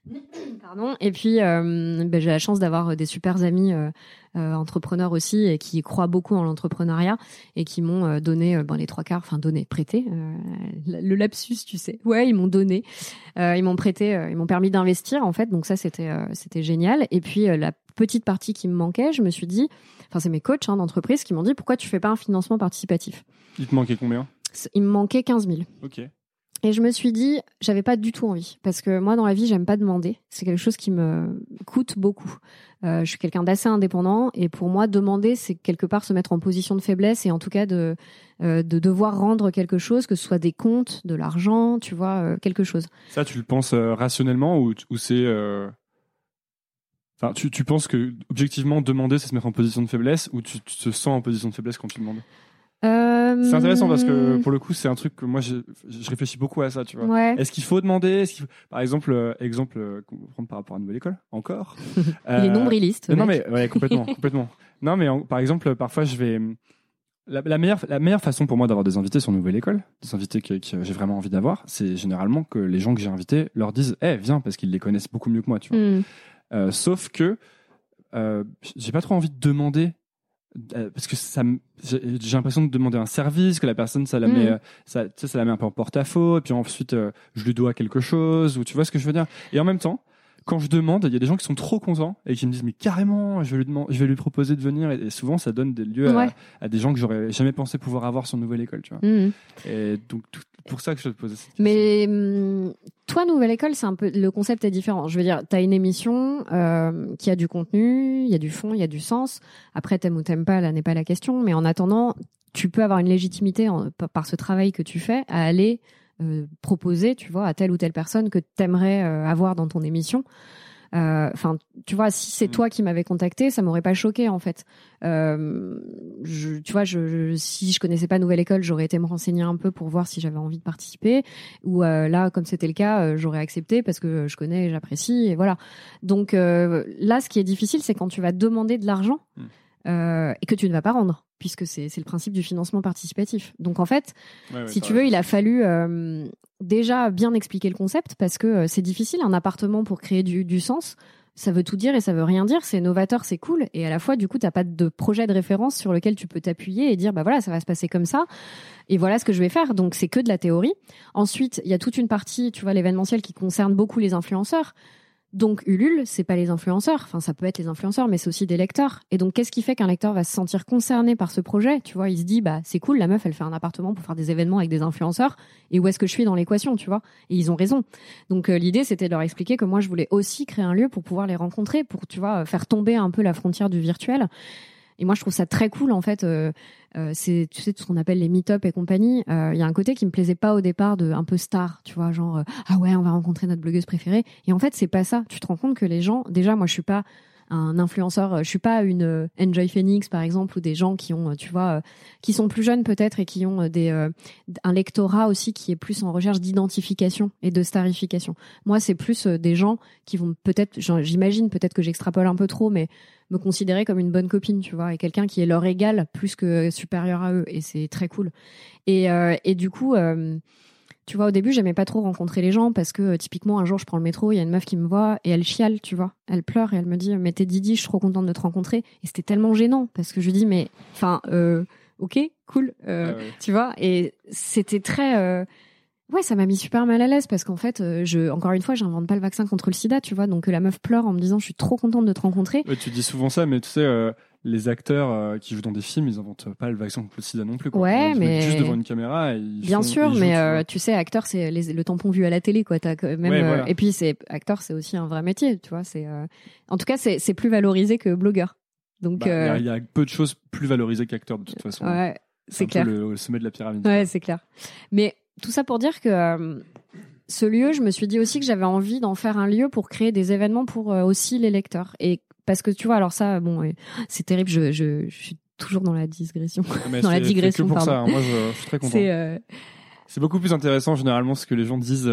Pardon. Et puis, euh, ben, j'ai la chance d'avoir des super amis euh, euh, entrepreneurs aussi et qui croient beaucoup en l'entrepreneuriat et qui m'ont euh, donné euh, ben, les trois quarts, enfin donné, prêté, euh, le lapsus, tu sais. Ouais, ils m'ont donné, Euh, ils m'ont prêté, euh, ils m'ont permis d'investir en fait. Donc ça, c'était euh, c'était génial. Et puis euh, la petite partie qui me manquait, je me suis dit, enfin c'est mes coachs hein, d'entreprise qui m'ont dit pourquoi tu fais pas un financement participatif? Il te manquait combien? Il me manquait 15 000. Ok. Et je me suis dit, j'avais pas du tout envie. Parce que moi, dans la vie, j'aime pas demander. C'est quelque chose qui me coûte beaucoup. Euh, je suis quelqu'un d'assez indépendant. Et pour moi, demander, c'est quelque part se mettre en position de faiblesse et en tout cas de, euh, de devoir rendre quelque chose, que ce soit des comptes, de l'argent, tu vois, euh, quelque chose. Ça, tu le penses rationnellement ou, c'est. Enfin, tu, tu penses que objectivement demander c'est se mettre en position de faiblesse ou tu te sens en position de faiblesse quand tu demandes? Euh, C'est intéressant parce que pour le coup c'est un truc que moi je, je réfléchis beaucoup à ça, tu vois. Ouais. Est-ce qu'il faut demander faut- Par exemple, euh, exemple euh, qu'on prendre par rapport à Nouvelle École, encore. Il est Euh, nombriliste. non, mec. mais ouais, complètement, complètement. Non, mais en- par exemple, parfois, je vais. La, la meilleure, la meilleure façon pour moi d'avoir des invités sur Nouvelle École, des invités que, que j'ai vraiment envie d'avoir, c'est généralement que les gens que j'ai invités leur disent, eh, viens, parce qu'ils les connaissent beaucoup mieux que moi, tu vois. Hmm. Euh, sauf que euh, j'ai pas trop envie de demander. Euh, Parce que ça, j'ai l'impression de demander un service, que la personne ça la Mm. met, euh, ça, ça la met un peu en porte-à-faux, et puis ensuite euh, je lui dois quelque chose, ou tu vois ce que je veux dire? Et en même temps, quand je demande, il y a des gens qui sont trop contents et qui me disent mais carrément, je vais lui demander, je vais lui proposer de venir, et, souvent ça donne des lieux à- Ouais. à, des gens que j'aurais jamais pensé pouvoir avoir sur Nouvelle École, tu vois. Hmm. Et donc tout- pour ça que je te pose cette question. Mais hum, toi, Nouvelle École, c'est un peu le concept est différent. Je veux dire, tu as une émission euh, qui a du contenu, il y a du fond, il y a du sens. Après, t'aimes ou t'aimes pas, là n'est pas la question. Mais en attendant, tu peux avoir une légitimité en- par- ce travail que tu fais à aller proposer, tu vois, à telle ou telle personne que t'aimerais euh, avoir dans ton émission. Euh, Enfin, tu vois, si c'est Mm. toi qui m'avais contacté, ça m'aurait pas choqué en fait. Euh, je, tu vois, je, je- si je connaissais pas Nouvelle École, j'aurais été me renseigner un peu pour voir si j'avais envie de participer. Ou euh, là, comme c'était le cas, euh, j'aurais accepté parce que je connais, j'apprécie et voilà. Donc euh, là, ce qui est difficile, c'est quand tu vas demander de l'argent Mm. euh, et que tu ne vas pas rendre, puisque c'est le principe du financement participatif. Donc en fait, Ouais, si tu veux, il a fallu euh, déjà bien expliquer le concept parce que euh, c'est difficile un appartement pour créer du, du sens. Ça veut tout dire et ça veut rien dire. C'est novateur, c'est cool. Et à la fois, du coup, t'as pas de projet de référence sur lequel tu peux t'appuyer et dire, bah voilà, ça va se passer comme ça. Et voilà ce que je vais faire. Donc, c'est que de la théorie. Ensuite, il y a toute une partie, tu vois, l'événementiel qui concerne beaucoup les influenceurs. Donc Ulule, c'est pas les influenceurs. Enfin, ça peut être les influenceurs, mais c'est aussi des lecteurs. Et donc, qu'est-ce qui fait qu'un lecteur va se sentir concerné par ce projet? Tu vois, il se dit, bah c'est cool, la meuf, elle fait un appartement pour faire des événements avec des influenceurs. Et où est-ce que je suis dans l'équation, tu vois? Et ils ont raison. Donc euh, l'idée, c'était de leur expliquer que moi, je voulais aussi créer un lieu pour pouvoir les rencontrer, pour tu vois, faire tomber un peu la frontière du virtuel. Et moi, je trouve ça très cool, en fait. euh, euh, c'est, tu sais, tout ce qu'on appelle les meet-up et compagnie. Euh, Il y a un côté qui me plaisait pas au départ de un peu star, tu vois, genre euh, ah ouais, on va rencontrer notre blogueuse préférée. Et en fait, c'est pas ça. Tu te rends compte que les gens, déjà, moi, je suis pas un influenceur, je suis pas une Enjoy Phoenix par exemple ou des gens qui ont, tu vois, qui sont plus jeunes peut-être et qui ont des un lectorat aussi qui est plus en recherche d'identification et de starification. Moi, c'est plus des gens qui vont peut-être, j'imagine peut-être que j'extrapole un peu trop, mais me considérer comme une bonne copine, tu vois, et quelqu'un qui est leur égal plus que supérieur à eux, et c'est très cool. Et, euh, et du coup, euh, tu vois, au début, j'aimais pas trop rencontrer les gens parce que euh, typiquement, un jour, je prends le métro, il y a une meuf qui me voit et elle chiale, tu vois, elle pleure et elle me dit, mais t'es Didi, je suis trop contente de te rencontrer. Et c'était tellement gênant parce que je lui dis, mais, enfin, euh, ok, cool, Ah ouais. tu vois, et c'était très. Euh, Ouais, ça m'a mis super mal à l'aise parce qu'en fait, euh, je, encore une fois, j'invente pas le vaccin contre le sida, tu vois. Donc la meuf pleure en me disant, je suis trop contente de te rencontrer. Ouais, tu dis souvent ça, mais tu sais, euh, les acteurs euh, qui jouent dans des films, ils inventent pas le vaccin contre le sida non plus. Quoi. Ouais, Ils mais- juste devant une caméra. Et ils Bien font- sûr, ils mais tu euh, sais, acteur, c'est le tampon vu à la télé, quoi. Quand même, Ouais, euh, voilà. Et puis, c'est acteur, c'est aussi un vrai métier, tu vois. C'est, euh, en tout cas, c'est plus valorisé que blogueur. Donc, Bah, il y a- euh, il y, a peu de choses plus valorisées qu'acteurs de toute façon. ouais, c'est peu clair. Le, le sommet de la pyramide. Ouais, c'est clair. Mais tout ça pour dire que euh, ce lieu, je me suis dit aussi que j'avais envie d'en faire un lieu pour créer des événements pour euh, aussi les lecteurs. Et parce que tu vois, alors ça, bon, euh, c'est terrible. Je, je, je suis toujours dans la digression. Mais Dans la digression, que pour pardon. ça. Moi, je, je suis très content. C'est beaucoup plus intéressant généralement ce que les gens disent.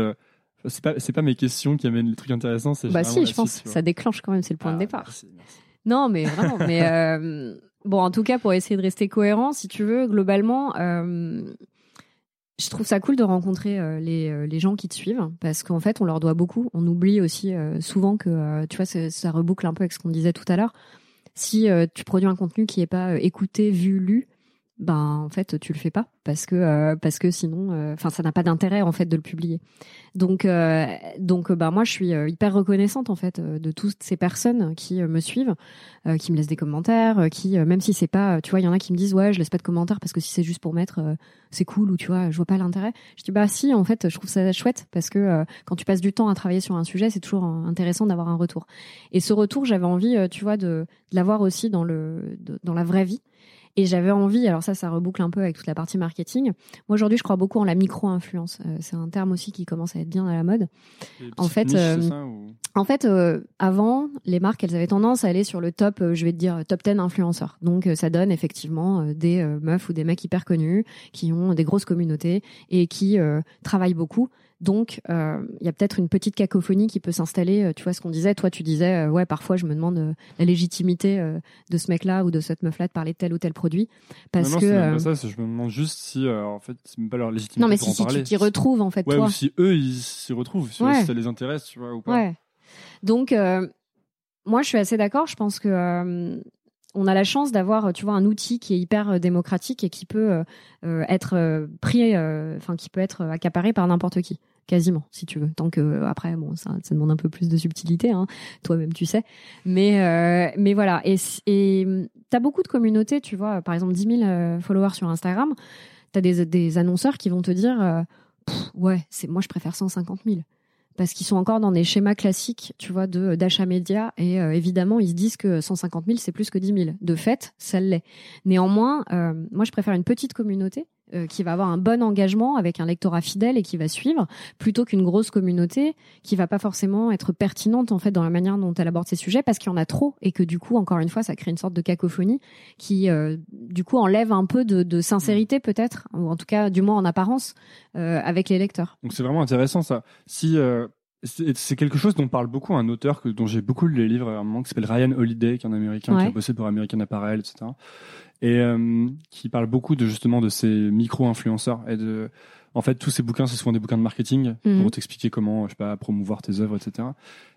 c'est pas c'est pas mes questions qui amènent les trucs intéressants. C'est bah si, je pense, suite, ça déclenche quand même. C'est le point Ah, de départ. merci, merci. Non, mais vraiment. mais euh, bon, en tout cas, pour essayer de rester cohérent, si tu veux, globalement, euh, je trouve ça cool de rencontrer euh, les, euh, les gens qui te suivent parce qu'en fait, on leur doit beaucoup. On oublie aussi euh, souvent que, tu vois, ça, reboucle un peu avec ce qu'on disait tout à l'heure. Si tu produis un contenu qui est pas écouté, vu, lu, ben en fait tu le fais pas parce que euh, parce que sinon euh, enfin ça n'a pas d'intérêt en fait de le publier. Donc euh, donc bah moi je suis euh, hyper reconnaissante en fait euh, de toutes ces personnes qui euh, me suivent euh, qui me laissent des commentaires euh, qui euh, même si c'est pas euh, tu vois il y en a qui me disent ouais je laisse pas de commentaires parce que si c'est juste pour mettre euh, c'est cool ou tu vois je vois pas l'intérêt. Je dis bah si en fait je trouve ça chouette parce que euh, quand tu passes du temps à travailler sur un sujet c'est toujours euh, intéressant d'avoir un retour. Et ce retour j'avais envie euh, tu vois de, de l'avoir aussi dans le dans la vraie vie et j'avais envie, alors ça, ça reboucle un peu avec toute la partie marketing. Moi, aujourd'hui, je crois beaucoup en la micro-influence. Euh, c'est un terme aussi qui commence à être bien à la mode. Les En fait, niches, euh, c'est ça, ou- En fait, euh, avant, les marques, elles avaient tendance à aller sur le top, euh, je vais te dire, top 10 influenceurs. Donc, euh, ça donne effectivement euh, des euh, meufs ou des mecs hyper connus qui ont des grosses communautés et qui euh, travaillent beaucoup. Donc, euh, il y a peut-être une petite cacophonie qui peut s'installer. Euh, Tu vois ce qu'on disait Toi, tu disais, euh, ouais, parfois, je me demande euh, la légitimité de ce mec-là ou de cette meuf-là de parler de tel ou tel produit. Parce non, non, que... c'est même pas ça. Je me demande juste si, en fait, c'est même pas leur légitimité non, mais pour si, en si parler. tu t'y retrouves, en fait, Ouais, toi. ou si eux ils s'y retrouvent, si, Ouais. ça les intéresse, tu vois, ou pas. Ouais. Donc, moi, je suis assez d'accord. Je pense que on a la chance d'avoir, tu vois, un outil qui est hyper euh, démocratique et qui peut euh, euh, être euh, pris, euh, enfin, qui peut être accaparé par n'importe qui, quasiment, si tu veux. Tant que euh, après, bon, ça, demande un peu plus de subtilité, hein. Toi-même, tu sais. Mais, euh, mais voilà. Et, et t'as beaucoup de communautés, tu vois. Par exemple, 10 000 euh, followers sur Instagram. T'as des, des annonceurs qui vont te dire, euh, ouais, c'est moi, je préfère 150 000 parce qu'ils sont encore dans des schémas classiques, tu vois, de d'achat média. Et euh, évidemment, ils se disent que 150 000, c'est plus que 10 000. De fait, ça l'est. Néanmoins, euh, moi, je préfère une petite communauté euh, qui va avoir un bon engagement avec un lectorat fidèle et qui va suivre, plutôt qu'une grosse communauté qui va pas forcément être pertinente en fait dans la manière dont elle aborde ces sujets, parce qu'il y en a trop et que du coup, encore une fois, ça crée une sorte de cacophonie qui, euh, du coup, enlève un peu de, de sincérité peut-être, ou en tout cas, du moins en apparence, euh, avec les lecteurs. Donc c'est vraiment intéressant ça. Si c'est quelque chose dont parle beaucoup un auteur que, dont j'ai beaucoup lu les livres à un moment qui s'appelle Ryan Holiday, qui est un américain qui a bossé pour American Apparel, etc. Et euh, qui parle beaucoup de justement de ces micro-influenceurs et de en fait tous ces bouquins c'est souvent des bouquins de marketing Mhm. pour t'expliquer comment je sais pas promouvoir tes œuvres etc.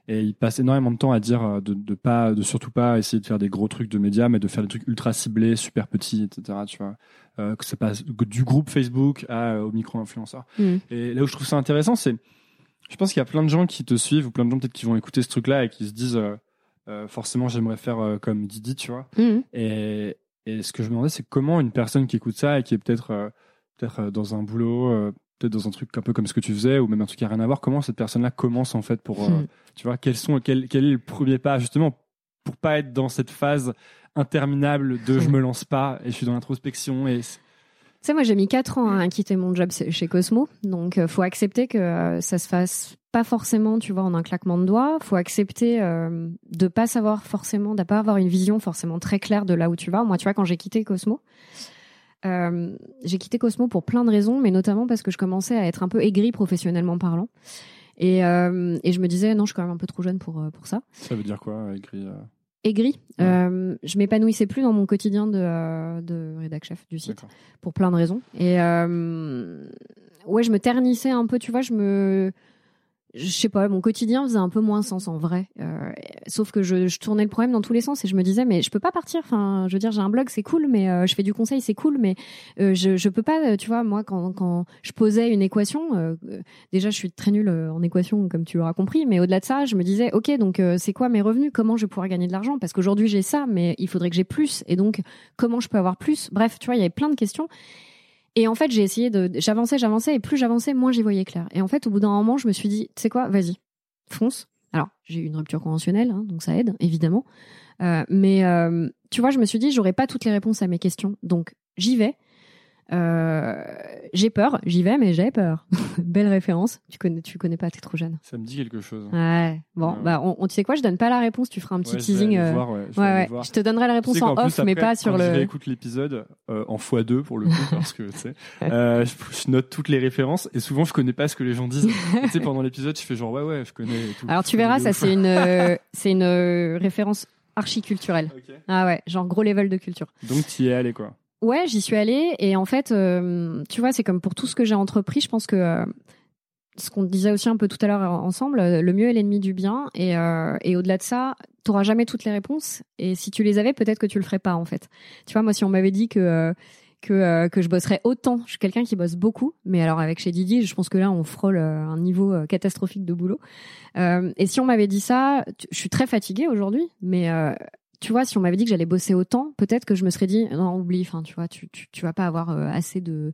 Et il passe énormément de temps à dire euh, de, de pas de surtout pas essayer de faire des gros trucs de médias mais de faire des trucs ultra ciblés, super petits etc. Tu vois euh, que ça passe du groupe Facebook à, au micro-influenceur. Mhm. Et là où je trouve ça intéressant, c'est, je pense qu'il y a plein de gens qui te suivent ou plein de gens peut-être qui vont écouter ce truc-là et qui se disent, euh, euh, forcément, j'aimerais faire euh, comme Didi, tu vois. Mhm. Et, et ce que je me demandais, c'est comment une personne qui écoute ça et qui est peut-être, euh, peut-être euh, dans un boulot, euh, peut-être dans un truc un peu comme ce que tu faisais ou même un truc qui a rien à voir, comment cette personne-là commence en fait pour, Mhm. tu vois, quels sont, quel, quel est le premier pas justement pour pas être dans cette phase interminable de je me lance pas et je suis dans l'introspection et sais, moi, j'ai mis quatre ans à quitter mon job chez Cosmo. Donc, euh, faut accepter que euh, ça se fasse pas forcément, tu vois, en un claquement de doigts. Faut accepter euh, de pas savoir forcément, de pas avoir une vision forcément très claire de là où tu vas. Moi, tu vois, quand j'ai quitté Cosmo, euh, j'ai quitté Cosmo pour plein de raisons, mais notamment parce que je commençais à être un peu aigrie professionnellement parlant. Et, euh, et je me disais, non, je suis quand même un peu trop jeune pour, pour ça. ça veut dire quoi, écrit Ouais. Euh, je m'épanouissais plus dans mon quotidien de, euh, de rédac chef du site pour plein de raisons. Et euh, ouais, je me ternissais un peu, tu vois, je me je sais pas, mon quotidien faisait un peu moins sens en vrai. Euh, sauf que je, je, tournais le problème dans tous les sens et je me disais mais je peux pas partir. Enfin, je veux dire, j'ai un blog, c'est cool, mais euh, je fais du conseil, c'est cool, mais euh, je je peux pas. Tu vois, moi quand quand je posais une équation, euh, déjà je suis très nulle en équation comme tu l'auras compris, mais au-delà de ça, je me disais ok donc c'est quoi mes revenus? Comment je vais pouvoir gagner de l'argent? Parce qu'aujourd'hui j'ai ça, mais il faudrait que j'ai plus et donc comment je peux avoir plus? Bref, tu vois, il y avait plein de questions. Et en fait, j'ai essayé de, j'avançais, j'avançais, et plus j'avançais, moins j'y voyais clair. Et en fait, au bout d'un moment, je me suis dit, tu sais quoi, vas-y, fonce. Alors, j'ai eu une rupture conventionnelle, hein, donc ça aide, évidemment. Euh, mais euh, tu vois, je me suis dit, j'aurais pas toutes les réponses à mes questions, donc j'y vais. Euh, j'ai peur, j'y vais, mais j'ai peur. Belle référence. Tu connais, tu connais pas, t'es trop jeune. Ça me dit quelque chose. Ouais. Bon, bah, on, tu sais quoi, je donne pas la réponse. Tu feras un petit teasing. Euh, voir, ouais, je, ouais, je, te donnerai la réponse en off, mais pas sur le. J'écoute l'épisode euh, en x2 pour le coup parce que tu sais, je, note toutes les références et souvent je connais pas ce que les gens disent. tu sais, pendant l'épisode, je fais genre ouais ouais, je connais. tout, Alors tu verras, ça c'est une, c'est une référence archiculturelle. Okay. Ah ouais, genre gros level de culture. Donc tu y es allé quoi. Ouais, j'y suis allée et en fait, euh, tu vois, c'est comme pour tout ce que j'ai entrepris. Je pense que euh, ce qu'on disait aussi un peu tout à l'heure ensemble, euh, le mieux est l'ennemi du bien et, au-delà de ça, t'auras jamais toutes les réponses et si tu les avais, peut-être que tu le ferais pas en fait. Tu vois, moi, si on m'avait dit que que que je bosserais autant, je suis quelqu'un qui bosse beaucoup, mais alors avec chez Didi, je pense que là, on frôle un niveau catastrophique de boulot. et si on m'avait dit ça, je suis très fatiguée aujourd'hui, mais tu vois, si on m'avait dit que j'allais bosser autant, peut-être que je me serais dit non, oublie, enfin, tu vois, tu, tu, tu vas pas avoir euh, assez de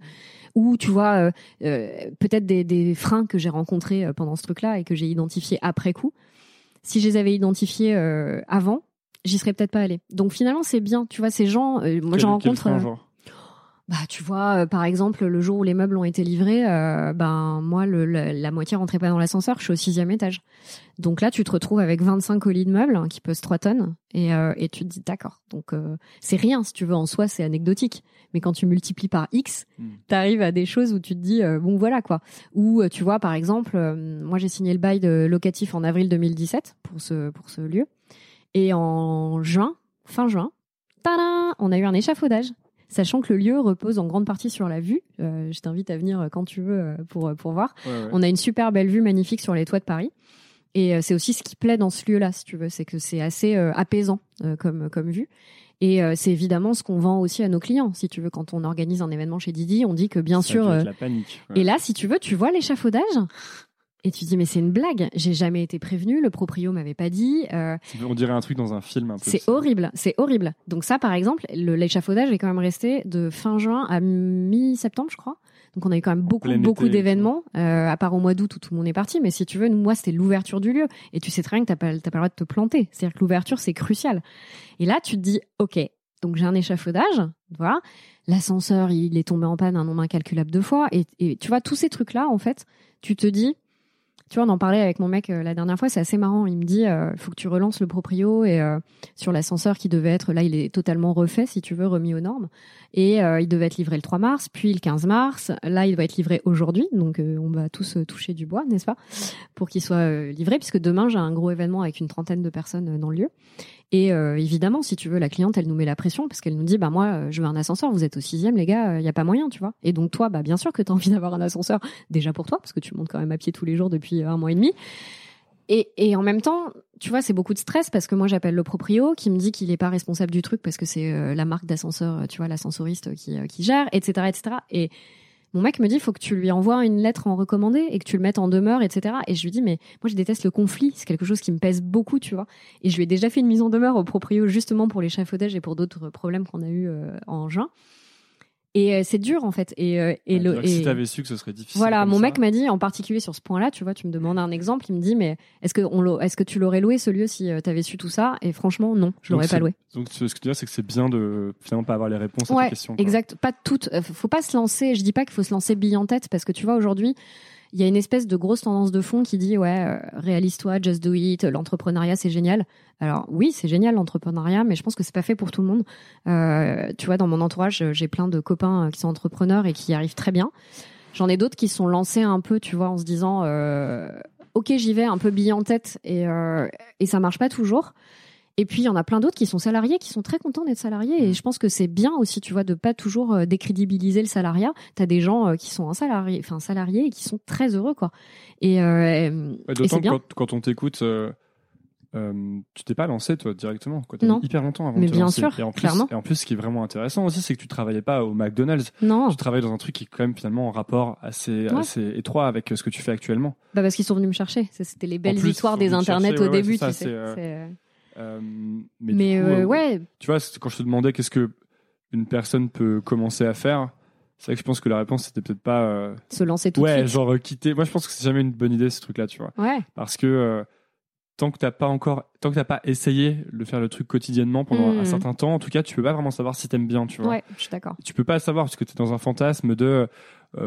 ou tu vois euh, euh, peut-être des, des freins que j'ai rencontrés pendant ce truc-là et que j'ai identifiés après coup. Si je les avais identifiés avant, j'y serais peut-être pas allée. Donc finalement, c'est bien, tu vois, ces gens, moi j'en rencontre bah tu vois, euh, par exemple, le jour où les meubles ont été livrés, euh, ben moi le, la moitié rentrait pas dans l'ascenseur, je suis au sixième étage. Donc là, tu te retrouves avec 25 colis de meubles hein, qui pesent 3 tonnes et, euh, et tu te dis d'accord. Donc c'est rien si tu veux en soi, c'est anecdotique. Mais quand tu multiplies par X, hmm. tu arrives à des choses où tu te dis bon voilà quoi. Ou tu vois par exemple, moi j'ai signé le bail de locatif en avril 2017 pour ce pour ce lieu et en juin, fin juin, tada, on a eu un échafaudage sachant que le lieu repose en grande partie sur la vue. Euh, je t'invite à venir quand tu veux euh, pour, pour voir. On a une super belle vue magnifique sur les toits de Paris. Et euh, c'est aussi ce qui plaît dans ce lieu-là, si tu veux, c'est que c'est assez apaisant comme, comme vue. Et c'est évidemment ce qu'on vend aussi à nos clients. Si tu veux, quand on organise un événement chez Didi, on dit que bien sûr. La panique. Et là, si tu veux, tu vois l'échafaudage. Et tu dis mais c'est une blague, j'ai jamais été prévenu, le proprio m'avait pas dit. Euh, on dirait un truc dans un film un peu. C'est horrible, c'est horrible. Donc ça par exemple, l'échafaudage est quand même resté de fin juin à mi-septembre je crois. Donc on a eu quand même beaucoup beaucoup d'événements, euh, à part au mois d'août où tout le monde est parti. Mais si tu veux, nous, moi c'était l'ouverture du lieu. Et tu sais très bien que t'as pas, pas le droit de te planter. C'est-à-dire que l'ouverture c'est crucial. Et là tu te dis ok, donc j'ai un échafaudage, voilà. L'ascenseur il est tombé en panne un nombre incalculable de fois. Et, et tu vois tous ces trucs là en fait, tu te dis tu vois, on en parlait avec mon mec euh, la dernière fois, c'est assez marrant. Il me dit, euh, faut que tu relances le proprio et euh, sur l'ascenseur qui devait être là, il est totalement refait, si tu veux, remis aux normes. Et il devait être livré le 3 mars, puis le 15 mars. Là, il doit être livré aujourd'hui, donc on va tous toucher du bois, n'est-ce pas, pour qu'il soit livré, puisque demain j'ai un gros événement avec une trentaine de personnes dans le lieu. Et euh, évidemment, si tu veux, la cliente, elle nous met la pression parce qu'elle nous dit, bah moi, euh, je veux un ascenseur. Vous êtes au sixième, les gars, il euh, y a pas moyen, tu vois. Et donc toi, bah bien sûr que tu as envie d'avoir un ascenseur déjà pour toi parce que tu montes quand même à pied tous les jours depuis un mois et demi. Et, et en même temps, tu vois, c'est beaucoup de stress parce que moi j'appelle le proprio qui me dit qu'il est pas responsable du truc parce que c'est la marque d'ascenseur, tu vois, l'ascensoriste qui, qui gère, etc., etc. Et mon mec me dit, il faut que tu lui envoies une lettre en recommandé et que tu le mettes en demeure, etc. Et je lui dis, mais moi, je déteste le conflit. C'est quelque chose qui me pèse beaucoup, tu vois. Et je lui ai déjà fait une mise en demeure au proprio justement pour l'échafaudage et pour d'autres problèmes qu'on a eu euh, en juin. Et euh, c'est dur en fait. Et, euh, et, le, et si t'avais su que ce serait difficile. Voilà, mon mec m'a dit en particulier sur ce point-là, tu vois, tu me demandes un exemple, il me dit mais est-ce que on est-ce que tu l'aurais loué ce lieu si tu t'avais su tout ça? Et franchement non, je l'aurais pas loué. Donc ce que tu dis c'est que c'est bien de finalement pas avoir les réponses à tes questions. Exact, pas toutes. Faut pas se lancer. Je dis pas qu'il faut se lancer bille en tête parce que tu vois aujourd'hui il y a une espèce de grosse tendance de fond qui dit ouais euh, réalise-toi just do it l'entrepreneuriat c'est génial. Alors oui c'est génial l'entrepreneuriat mais je pense que c'est pas fait pour tout le monde. Euh, tu vois dans mon entourage j'ai plein de copains euh, qui sont entrepreneurs et qui y arrivent très bien. J'en ai d'autres qui sont lancés un peu tu vois en se disant euh, ok j'y vais un peu bille en tête et euh, et ça marche pas toujours Et puis il y en a plein d'autres qui sont salariés, qui sont très contents d'être salariés. Et je pense que c'est bien aussi, tu vois, de pas toujours euh, décrédibiliser le salariat. T'as des gens euh, qui sont en salarié, enfin salariés et qui sont très heureux, quoi. Et, euh, Ouais, D'autant que quand, quand on t'écoute, euh, euh, tu t'es pas lancé toi directement. Quoi. T'as Non. hyper longtemps avant Mais de te bien lancer. sûr, et en plus, clairement. Et en plus, ce qui est vraiment intéressant aussi, c'est que tu travaillais pas au McDonald's. Non, Tu travailles dans un truc qui est quand même finalement en rapport assez, Ouais. assez étroit avec euh, ce que tu fais actuellement. bah parce qu'ils sont venus me chercher. C'était les belles plus, histoires des internets chercher, au ouais, début, ça, tu sais. Euh, mais Mais du coup, euh, euh, ouais, tu vois, quand je te demandais qu'est-ce que une personne peut commencer à faire, c'est vrai que je pense que la réponse c'était peut-être pas. euh, se lancer tout de ouais, suite. genre quitter. Moi, je pense que c'est jamais une bonne idée ce truc-là, tu vois. Ouais, parce que tant que t'as pas encore tant que t'as pas essayé de faire le truc quotidiennement pendant un certain temps en tout cas tu peux pas vraiment savoir si t'aimes bien tu vois ouais, je suis d'accord. tu peux pas le savoir parce que t'es dans un fantasme de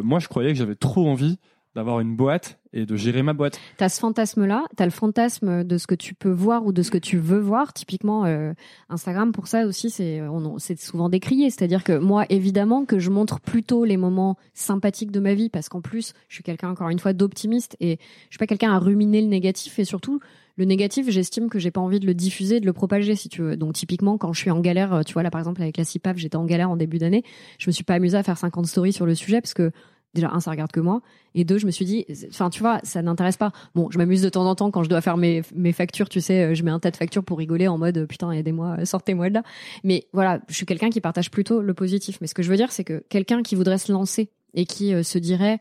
moi je croyais que j'avais trop envie d'avoir une boîte et de gérer ma boîte T'as ce fantasme-là, t'as le fantasme de ce que tu peux voir ou de ce que tu veux voir. Typiquement, euh, Instagram, pour ça aussi, c'est on- c'est souvent décrié. C'est-à-dire que moi, évidemment, que je montre plutôt les moments sympathiques de ma vie, parce qu'en plus, je suis quelqu'un, encore une fois, d'optimiste et je suis pas quelqu'un à ruminer le négatif. Et surtout, le négatif, j'estime que j'ai pas envie de le diffuser, de le propager, si tu veux. Donc, typiquement, quand je suis en galère, euh, tu vois, là, par exemple, avec la CIPAF, j'étais en galère en début d'année. Je me suis pas amusée à faire 50 stories sur le sujet parce que déjà un ça regarde que moi et deux je me suis dit enfin tu vois ça n'intéresse pas bon je m'amuse de temps en temps quand je dois faire mes, mes factures tu sais euh, je mets un tas de factures pour rigoler en mode putain aidez-moi euh, sortez-moi de là mais voilà je suis quelqu'un qui partage plutôt le positif mais ce que je veux dire c'est que quelqu'un qui voudrait se lancer et qui euh, se dirait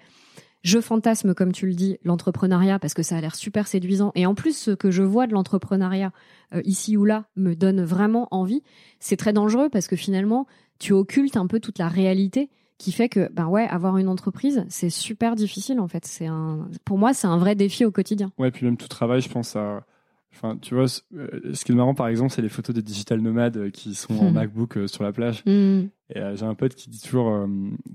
je fantasme, comme tu le dis, l'entrepreneuriat parce que ça a l'air super séduisant. Et en plus, ce que je vois de l'entrepreneuriat euh, ici ou là me donne vraiment envie. C'est très dangereux parce que finalement, tu occultes un peu toute la réalité qui fait que, ben ouais, avoir une entreprise, c'est super difficile en fait. C'est un, pour moi, c'est un vrai défi au quotidien. ouais puis même tout travail je pense à enfin tu vois ce euh, qui est marrant par exemple c'est les photos des digital nomades euh, qui sont en Mhm. MacBook euh, sur la plage Hmm. et euh, j'ai un pote qui dit toujours euh,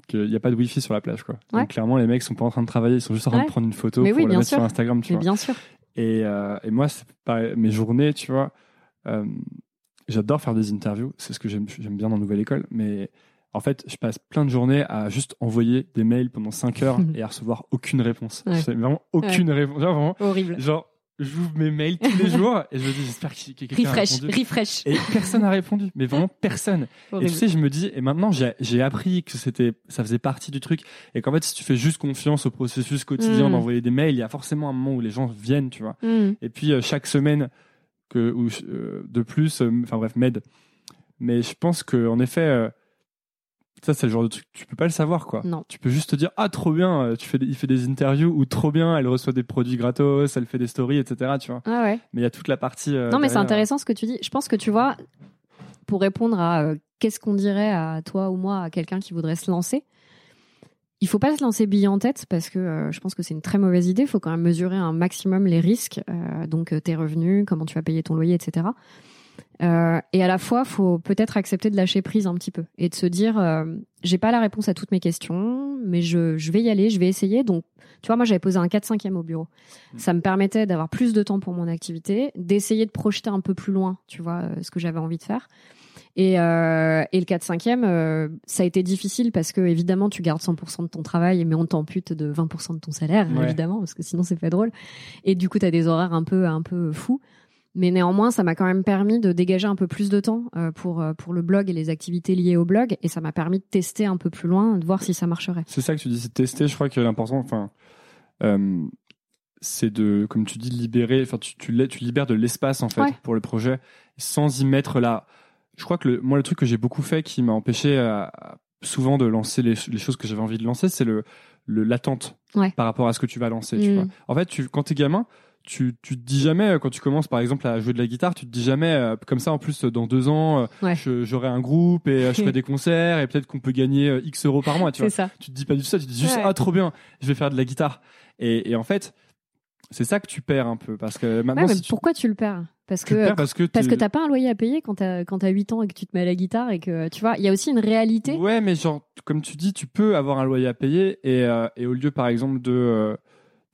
qu'il n'y a pas de wifi sur la plage quoi Ouais. donc clairement les mecs sont pas en train de travailler ils sont juste en train Ouais. de prendre une photo Mais pour oui, la mettre sûr. sur Instagram tu Mais vois bien sûr. Et, et moi, c'est mes journées, tu vois. J'adore faire des interviews, c'est ce que j'aime bien dans Nouvelle École, mais en fait, je passe plein de journées à juste envoyer des mails pendant 5 heures et à recevoir aucune réponse. Ouais. Vraiment aucune réponse. Genre, vraiment, Horrible. genre, j'ouvre mes mails tous les jours et je me dis, j'espère qu'il y a quelqu'un a Refresh, répondu. refresh. Et personne n'a répondu, mais vraiment personne. Et tu sais, je me dis, et maintenant j'ai appris que c'était, ça faisait partie du truc, et qu'en fait, si tu fais juste confiance au processus quotidien Mm. d'envoyer des mails, il y a forcément un moment où les gens viennent, tu vois. Hmm. Et puis euh, chaque semaine que ou euh, de plus, euh, enfin bref, m'aide. Mais je pense que en effet, ça c'est le genre de truc, tu peux pas le savoir quoi. Non. Tu peux juste te dire ah trop bien, euh, tu fais il fait des interviews ou trop bien, elle reçoit des produits gratos, elle fait des stories, etc. Tu vois. Ah ouais. Mais il y a toute la partie. euh, Non, mais c'est intéressant ce que tu dis. Je pense que tu vois, pour répondre à euh, qu'est-ce qu'on dirait à toi ou moi, à quelqu'un qui voudrait se lancer, il faut pas se lancer billet en tête parce que euh, je pense que c'est une très mauvaise idée. Il faut quand même mesurer un maximum les risques, donc tes revenus, comment tu vas payer ton loyer, etc. Euh, et à la fois, faut peut-être accepter de lâcher prise un petit peu et de se dire, euh, j'ai pas la réponse à toutes mes questions, mais je, je vais y aller, je vais essayer. Donc, tu vois, moi, j'avais posé un 4-5e au bureau. Ça me permettait d'avoir plus de temps pour mon activité, d'essayer de projeter un peu plus loin, tu vois, euh, ce que j'avais envie de faire. Et, euh, et le 4-5e, euh, ça a été difficile parce que, évidemment, tu gardes 100% de ton travail, mais on t'ampute de 20% de ton salaire, Ouais. évidemment, parce que sinon, c'est pas drôle. Et du coup, tu as des horaires un peu, un peu fous. Mais néanmoins, ça m'a quand même permis de dégager un peu plus de temps euh, pour, euh, pour le blog et les activités liées au blog. Et ça m'a permis de tester un peu plus loin, de voir si ça marcherait. C'est ça que tu dis, c'est de tester. Je crois que l'important, enfin, euh, c'est de, comme tu dis, libérer. Enfin, tu, tu, libères de l'espace en fait Ouais. pour le projet, sans y mettre là. Je crois que le, moi, le truc que j'ai beaucoup fait, qui m'a empêché à- à- souvent de lancer les, les choses que j'avais envie de lancer, c'est le l'attente Ouais. par rapport à ce que tu vas lancer. Tu Mm. vois. En fait, tu, quand t'es gamin. Tu, tu te dis jamais, euh, quand tu commences par exemple à jouer de la guitare, tu te dis jamais, euh, comme ça en plus, euh, dans deux ans, euh, Ouais. j'aurai un groupe et euh, je ferai des concerts et peut-être qu'on peut gagner X euros par mois. Tu vois ça. tu te dis pas du tout ça, tu te dis juste Ouais. ah trop bien, je vais faire de la guitare. Et, et en fait, c'est ça que tu perds un peu parce que maintenant Ouais, mais si pourquoi tu le perds? Parce que perds parce que Parce que t'as pas un loyer à payer quand t'as quand t'as 8 ans et que tu te mets à la guitare et que tu vois, il y a aussi une réalité. ouais mais genre comme tu dis, tu peux avoir un loyer à payer et, et au lieu par exemple de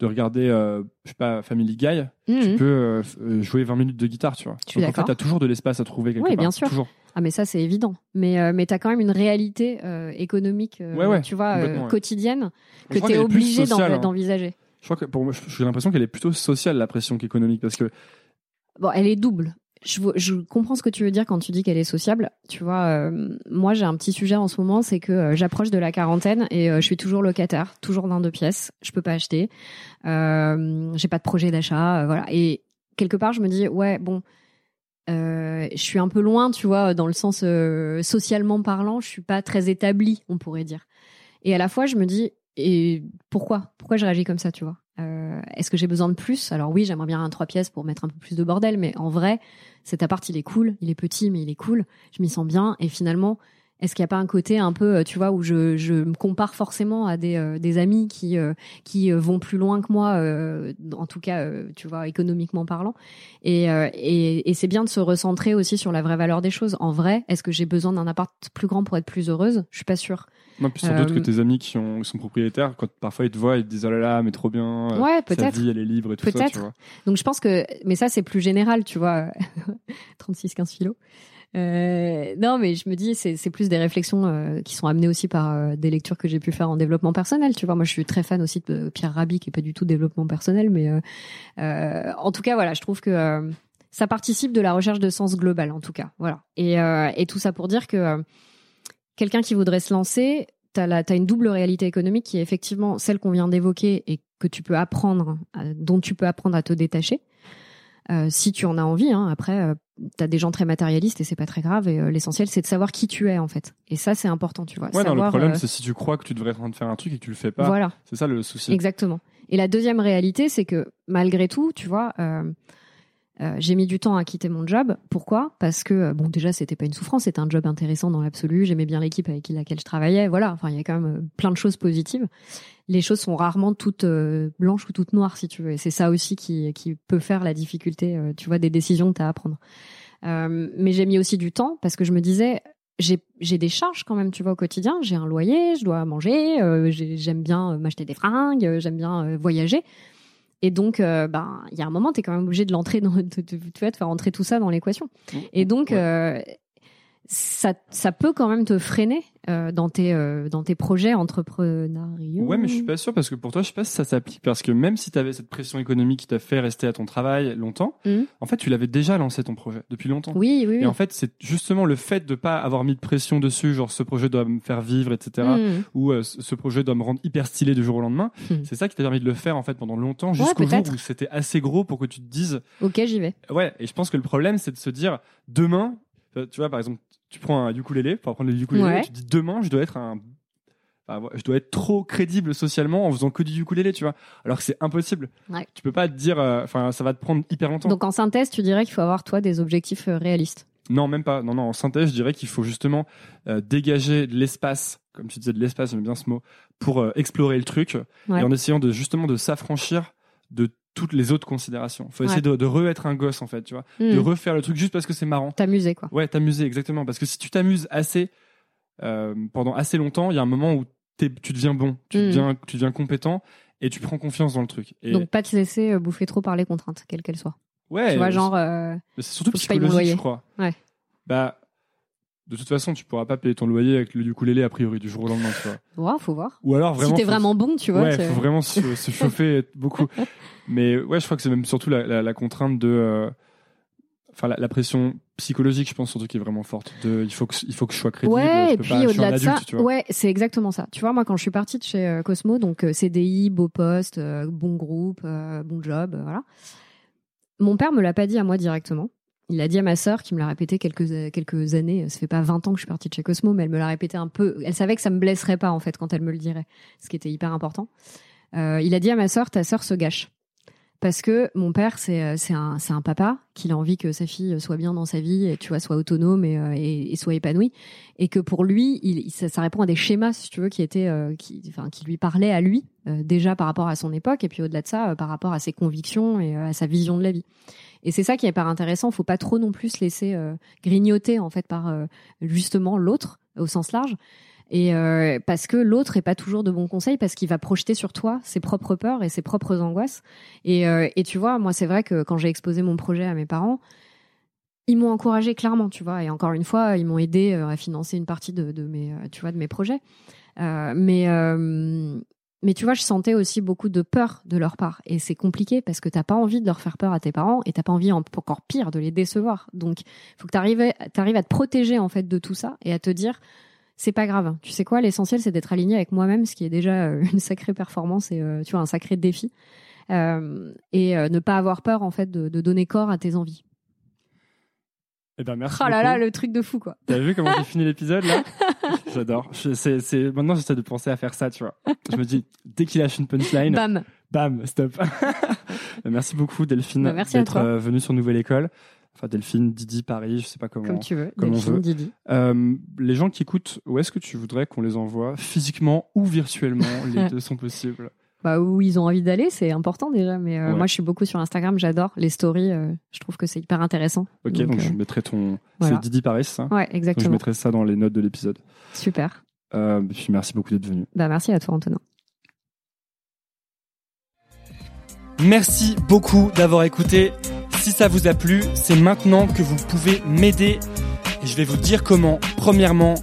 de regarder euh, je sais pas Family Guy, tu Mhm. peux euh, jouer 20 minutes de guitare, tu vois. Je suis Donc en fait, d'accord. t'as toujours de l'espace à trouver quelque Ouais, part. bien sûr. Toujours. Ah mais ça c'est évident. Mais euh, mais t'as quand même une réalité euh, économique, euh, Ouais, ouais, tu vois, quotidienne que t'es obligé hein. d'envisager. Je crois que pour moi, j'ai l'impression qu'elle est plutôt sociale la pression qu'économique parce que Bon, elle est double. Je, comprends ce que tu veux dire quand tu dis qu'elle est sociable. Tu vois, euh, moi j'ai un petit sujet en ce moment, c'est que euh, j'approche de la quarantaine et euh, je suis toujours locataire, toujours dans deux pièces. Je peux pas acheter. j'ai pas de projet d'achat, voilà. Et quelque part, je me dis ouais, bon, je suis un peu loin, tu vois, dans le sens socialement parlant, je suis pas très établie, on pourrait dire. Et à la fois, je me dis et pourquoi? Pourquoi je réagis comme ça, tu vois? Euh, Est-ce que j'ai besoin de plus? Alors oui, j'aimerais bien un trois pièces pour mettre un peu plus de bordel, mais en vrai, cet appart, il est cool, il est petit, mais il est cool. Je m'y sens bien, et finalement, est-ce qu'il n'y a pas un côté un peu, euh, tu vois, où je, je me compare forcément à des, euh, des amis qui, qui vont plus loin que moi, en tout cas, tu vois, économiquement parlant. Et, et, et c'est bien de se recentrer aussi sur la vraie valeur des choses. En vrai, est-ce que j'ai besoin d'un appart plus grand pour être plus heureuse? Je suis pas sûre. Non, puis sans doute que euh, tes amis qui ont, sont propriétaires, quand parfois ils te voient, ils te disent oh là là, mais trop bien. Euh, ouais, peut-être. Vie, elle est libre et tout ça, tu vois. Donc je pense que, mais ça c'est plus général, tu vois. 36-15 philo. Euh, non, mais je me dis, c'est plus des réflexions euh, qui sont amenées aussi par des lectures que j'ai pu faire en développement personnel. Tu vois, moi, je suis très fan aussi de Pierre Rabhi, qui est pas du tout développement personnel, mais en tout cas, voilà, je trouve que ça participe de la recherche de sens global, en tout cas. Voilà. Et, et tout ça pour dire que quelqu'un qui voudrait se lancer, tu as, une double réalité économique qui est effectivement celle qu'on vient d'évoquer et que tu peux apprendre, euh, dont tu peux apprendre à te détacher. Euh, si tu en as envie, hein. après, euh, tu as des gens très matérialistes et c'est pas très grave. Et l'essentiel, c'est de savoir qui tu es en fait. Et ça, c'est important, tu vois. Ouais, non, le problème, c'est si tu crois que tu devrais être en train de faire un truc et que tu le fais pas. Voilà. C'est ça le souci. Exactement. Et la deuxième réalité, c'est que malgré tout, tu vois, euh, j'ai mis du temps à quitter mon job. Pourquoi? Parce que euh, bon, déjà, c'était pas une souffrance, c'était un job intéressant dans l'absolu. J'aimais bien l'équipe avec laquelle je travaillais. Voilà, enfin, il y a quand même euh, plein de choses positives. Les choses sont rarement toutes blanches ou toutes noires, si tu veux. Et c'est ça aussi qui, qui peut faire la difficulté, tu vois, des décisions que tu as à prendre. mais j'ai mis aussi du temps parce que je me disais, j'ai des charges quand même, tu vois, au quotidien. J'ai un loyer, je dois manger, j'aime bien m'acheter des fringues, j'aime bien voyager. Et donc, euh, ben, il y a un moment, tu es quand même obligé de l'entrer tu vois, de faire entrer tout ça dans l'équation. Mmh. Et donc, euh, ça, ça peut quand même te freiner euh, dans tes euh, dans tes projets entrepreneuriaux. Ouais, mais je suis pas sûr parce que pour toi, je sais pas si ça s'applique parce que même si tu avais cette pression économique qui t'a fait rester à ton travail longtemps, mmh. en fait, tu l'avais déjà lancé ton projet depuis longtemps. Oui, oui. Et en fait, c'est justement le fait de pas avoir mis de pression dessus, genre ce projet doit me faire vivre, etc. Mmh. Ou euh, ce projet doit me rendre hyper stylé du jour au lendemain. C'est ça qui t'a permis de le faire en fait pendant longtemps jusqu'au jour où c'était assez gros pour que tu te dises. Ok, j'y vais. Ouais, et je pense que le problème, c'est de se dire demain, tu vois, par exemple, tu prends un ukulélé, pour apprendre le ukulélé, tu dis demain, je dois être un je dois être trop crédible socialement en faisant que du ukulélé, tu vois. Alors que c'est impossible. Ouais. Tu peux pas te dire, euh, enfin, ça va te prendre hyper longtemps. Donc en synthèse, tu dirais qu'il faut avoir toi des objectifs euh, réalistes? Non, même pas. Non, non. En synthèse, je dirais qu'il faut justement euh, dégager de l'espace, comme tu disais, de l'espace, j'aime bien ce mot, pour explorer le truc et en essayant de justement de s'affranchir de toutes les autres considérations. Faut essayer de, de re-être un gosse en fait, tu vois, de hmm. refaire le truc juste parce que c'est marrant. T'amuser quoi. Ouais, t'amuser exactement. Parce que si tu t'amuses assez euh, pendant assez longtemps, il y a un moment où tu deviens bon, tu hmm. deviens, tu deviens compétent et tu prends confiance dans le truc. Et... Donc pas te laisser euh, bouffer trop par les contraintes, quelles qu'elles soient. Ouais. Tu vois genre. Euh, c'est surtout psychologique, je crois. Ouais. Bah de toute façon, tu pourras pas payer ton loyer avec le ukulélé a priori du jour au lendemain, tu vois. Ouais, faut voir. Ou alors vraiment. Si t'es vraiment bon, tu vois. Ouais, faut vraiment se, chauffer beaucoup. Mais ouais, je crois que c'est même surtout la, la, contrainte de, euh, enfin la, pression psychologique, je pense surtout qui est vraiment forte. De, il faut que il faut que je sois crédible. Ouais, et puis au-delà de ça, ouais, c'est exactement ça. Tu vois, moi quand je suis partie de chez euh, Cosmo, donc euh, CDI, beau poste, bon groupe, bon job, voilà. Mon père me l'a pas dit à moi directement. Il a dit à ma sœur, qui me l'a répété quelques, quelques années, ça fait pas 20 ans que je suis partie de chez Cosmo, mais elle me l'a répété un peu. Elle savait que ça me blesserait pas, en fait, quand elle me le dirait, ce qui était hyper important. Euh, il a dit à ma sœur, ta sœur se gâche. Parce que mon père, c'est euh, un, un papa qu'il a envie que sa fille soit bien dans sa vie, et, tu vois, soit autonome et, euh, soit épanouie, et que pour lui, ça, ça, répond à des schémas, si tu veux, qui étaient, qui, enfin, qui lui parlaient à lui déjà par rapport à son époque, et puis au-delà de ça, par rapport à ses convictions et à sa vision de la vie. Et c'est ça qui est pas intéressant. Faut pas trop non plus se laisser euh, grignoter en fait par euh, justement l'autre au sens large. Et euh, parce que l'autre est pas toujours de bons conseils parce qu'il va projeter sur toi ses propres peurs et ses propres angoisses. Et, et tu vois, moi c'est vrai que quand j'ai exposé mon projet à mes parents, ils m'ont encouragé clairement, tu vois. Et encore une fois, ils m'ont aidé à financer une partie de, de mes, tu vois, de mes projets. mais mais tu vois, je sentais aussi beaucoup de peur de leur part. Et c'est compliqué parce que t'as pas envie de leur faire peur à tes parents et t'as pas envie encore pire de les décevoir. Donc, faut que tu arrives à te protéger en fait de tout ça et à te dire, c'est pas grave. Tu sais quoi, l'essentiel c'est d'être aligné avec moi-même, ce qui est déjà euh, une sacrée performance et tu vois un sacré défi. Euh, et ne pas avoir peur en fait de donner corps à tes envies. Eh ben merci. Oh là là, le truc de fou quoi. T'as vu comment j'ai fini l'épisode là J'adore. C'est. Maintenant j'essaie de penser à faire ça, tu vois. Je me dis dès qu'il lâche une punchline, bam, bam, stop. merci beaucoup Delphine merci d'être euh, venue sur Nouvelle École. Enfin Delphine, Didi, Paris, je sais pas comment. Comme tu veux. Comme Delphine, on veut. Didi. Euh, les gens qui écoutent, où est-ce que tu voudrais qu'on les envoie physiquement ou virtuellement Les deux sont possibles? Bah, où ils ont envie d'aller, c'est important déjà. Mais euh, moi, je suis beaucoup sur Instagram, j'adore les stories. Euh, je trouve que c'est hyper intéressant. Ok, donc, je euh, mettrai ton. C'est Didi Paris, ça Ouais, exactement. Donc, je mettrai ça dans les notes de l'épisode. Super. Euh, puis merci beaucoup d'être venu. Bah, merci à toi, Antonin. Merci beaucoup d'avoir écouté. Si ça vous a plu, c'est maintenant que vous pouvez m'aider. Et je vais vous dire comment. Premièrement,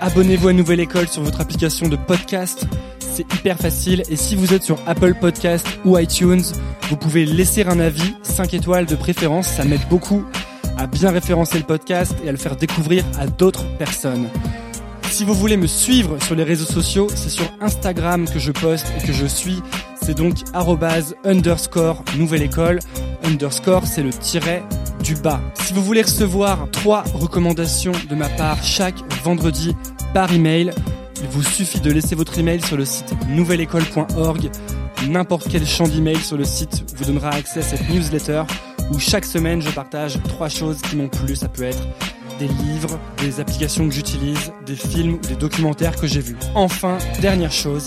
abonnez-vous à Nouvelle École sur votre application de podcast hyper facile. Et si vous êtes sur Apple Podcast ou iTunes, vous pouvez laisser un avis, 5 étoiles de préférence, ça m'aide beaucoup à bien référencer le podcast et à le faire découvrir à d'autres personnes. Si vous voulez me suivre sur les réseaux sociaux, c'est sur Instagram que je poste et que je suis. C'est donc underscore nouvelle école. Underscore, c'est le tiret du bas. Si vous voulez recevoir trois recommandations de ma part chaque vendredi par email, il vous suffit de laisser votre email sur le site nouvelleécole.org. N'importe quel champ d'email sur le site vous donnera accès à cette newsletter où chaque semaine je partage trois choses qui m'ont plu. Ça peut être des livres, des applications que j'utilise, des films ou des documentaires que j'ai vus. Enfin, dernière chose,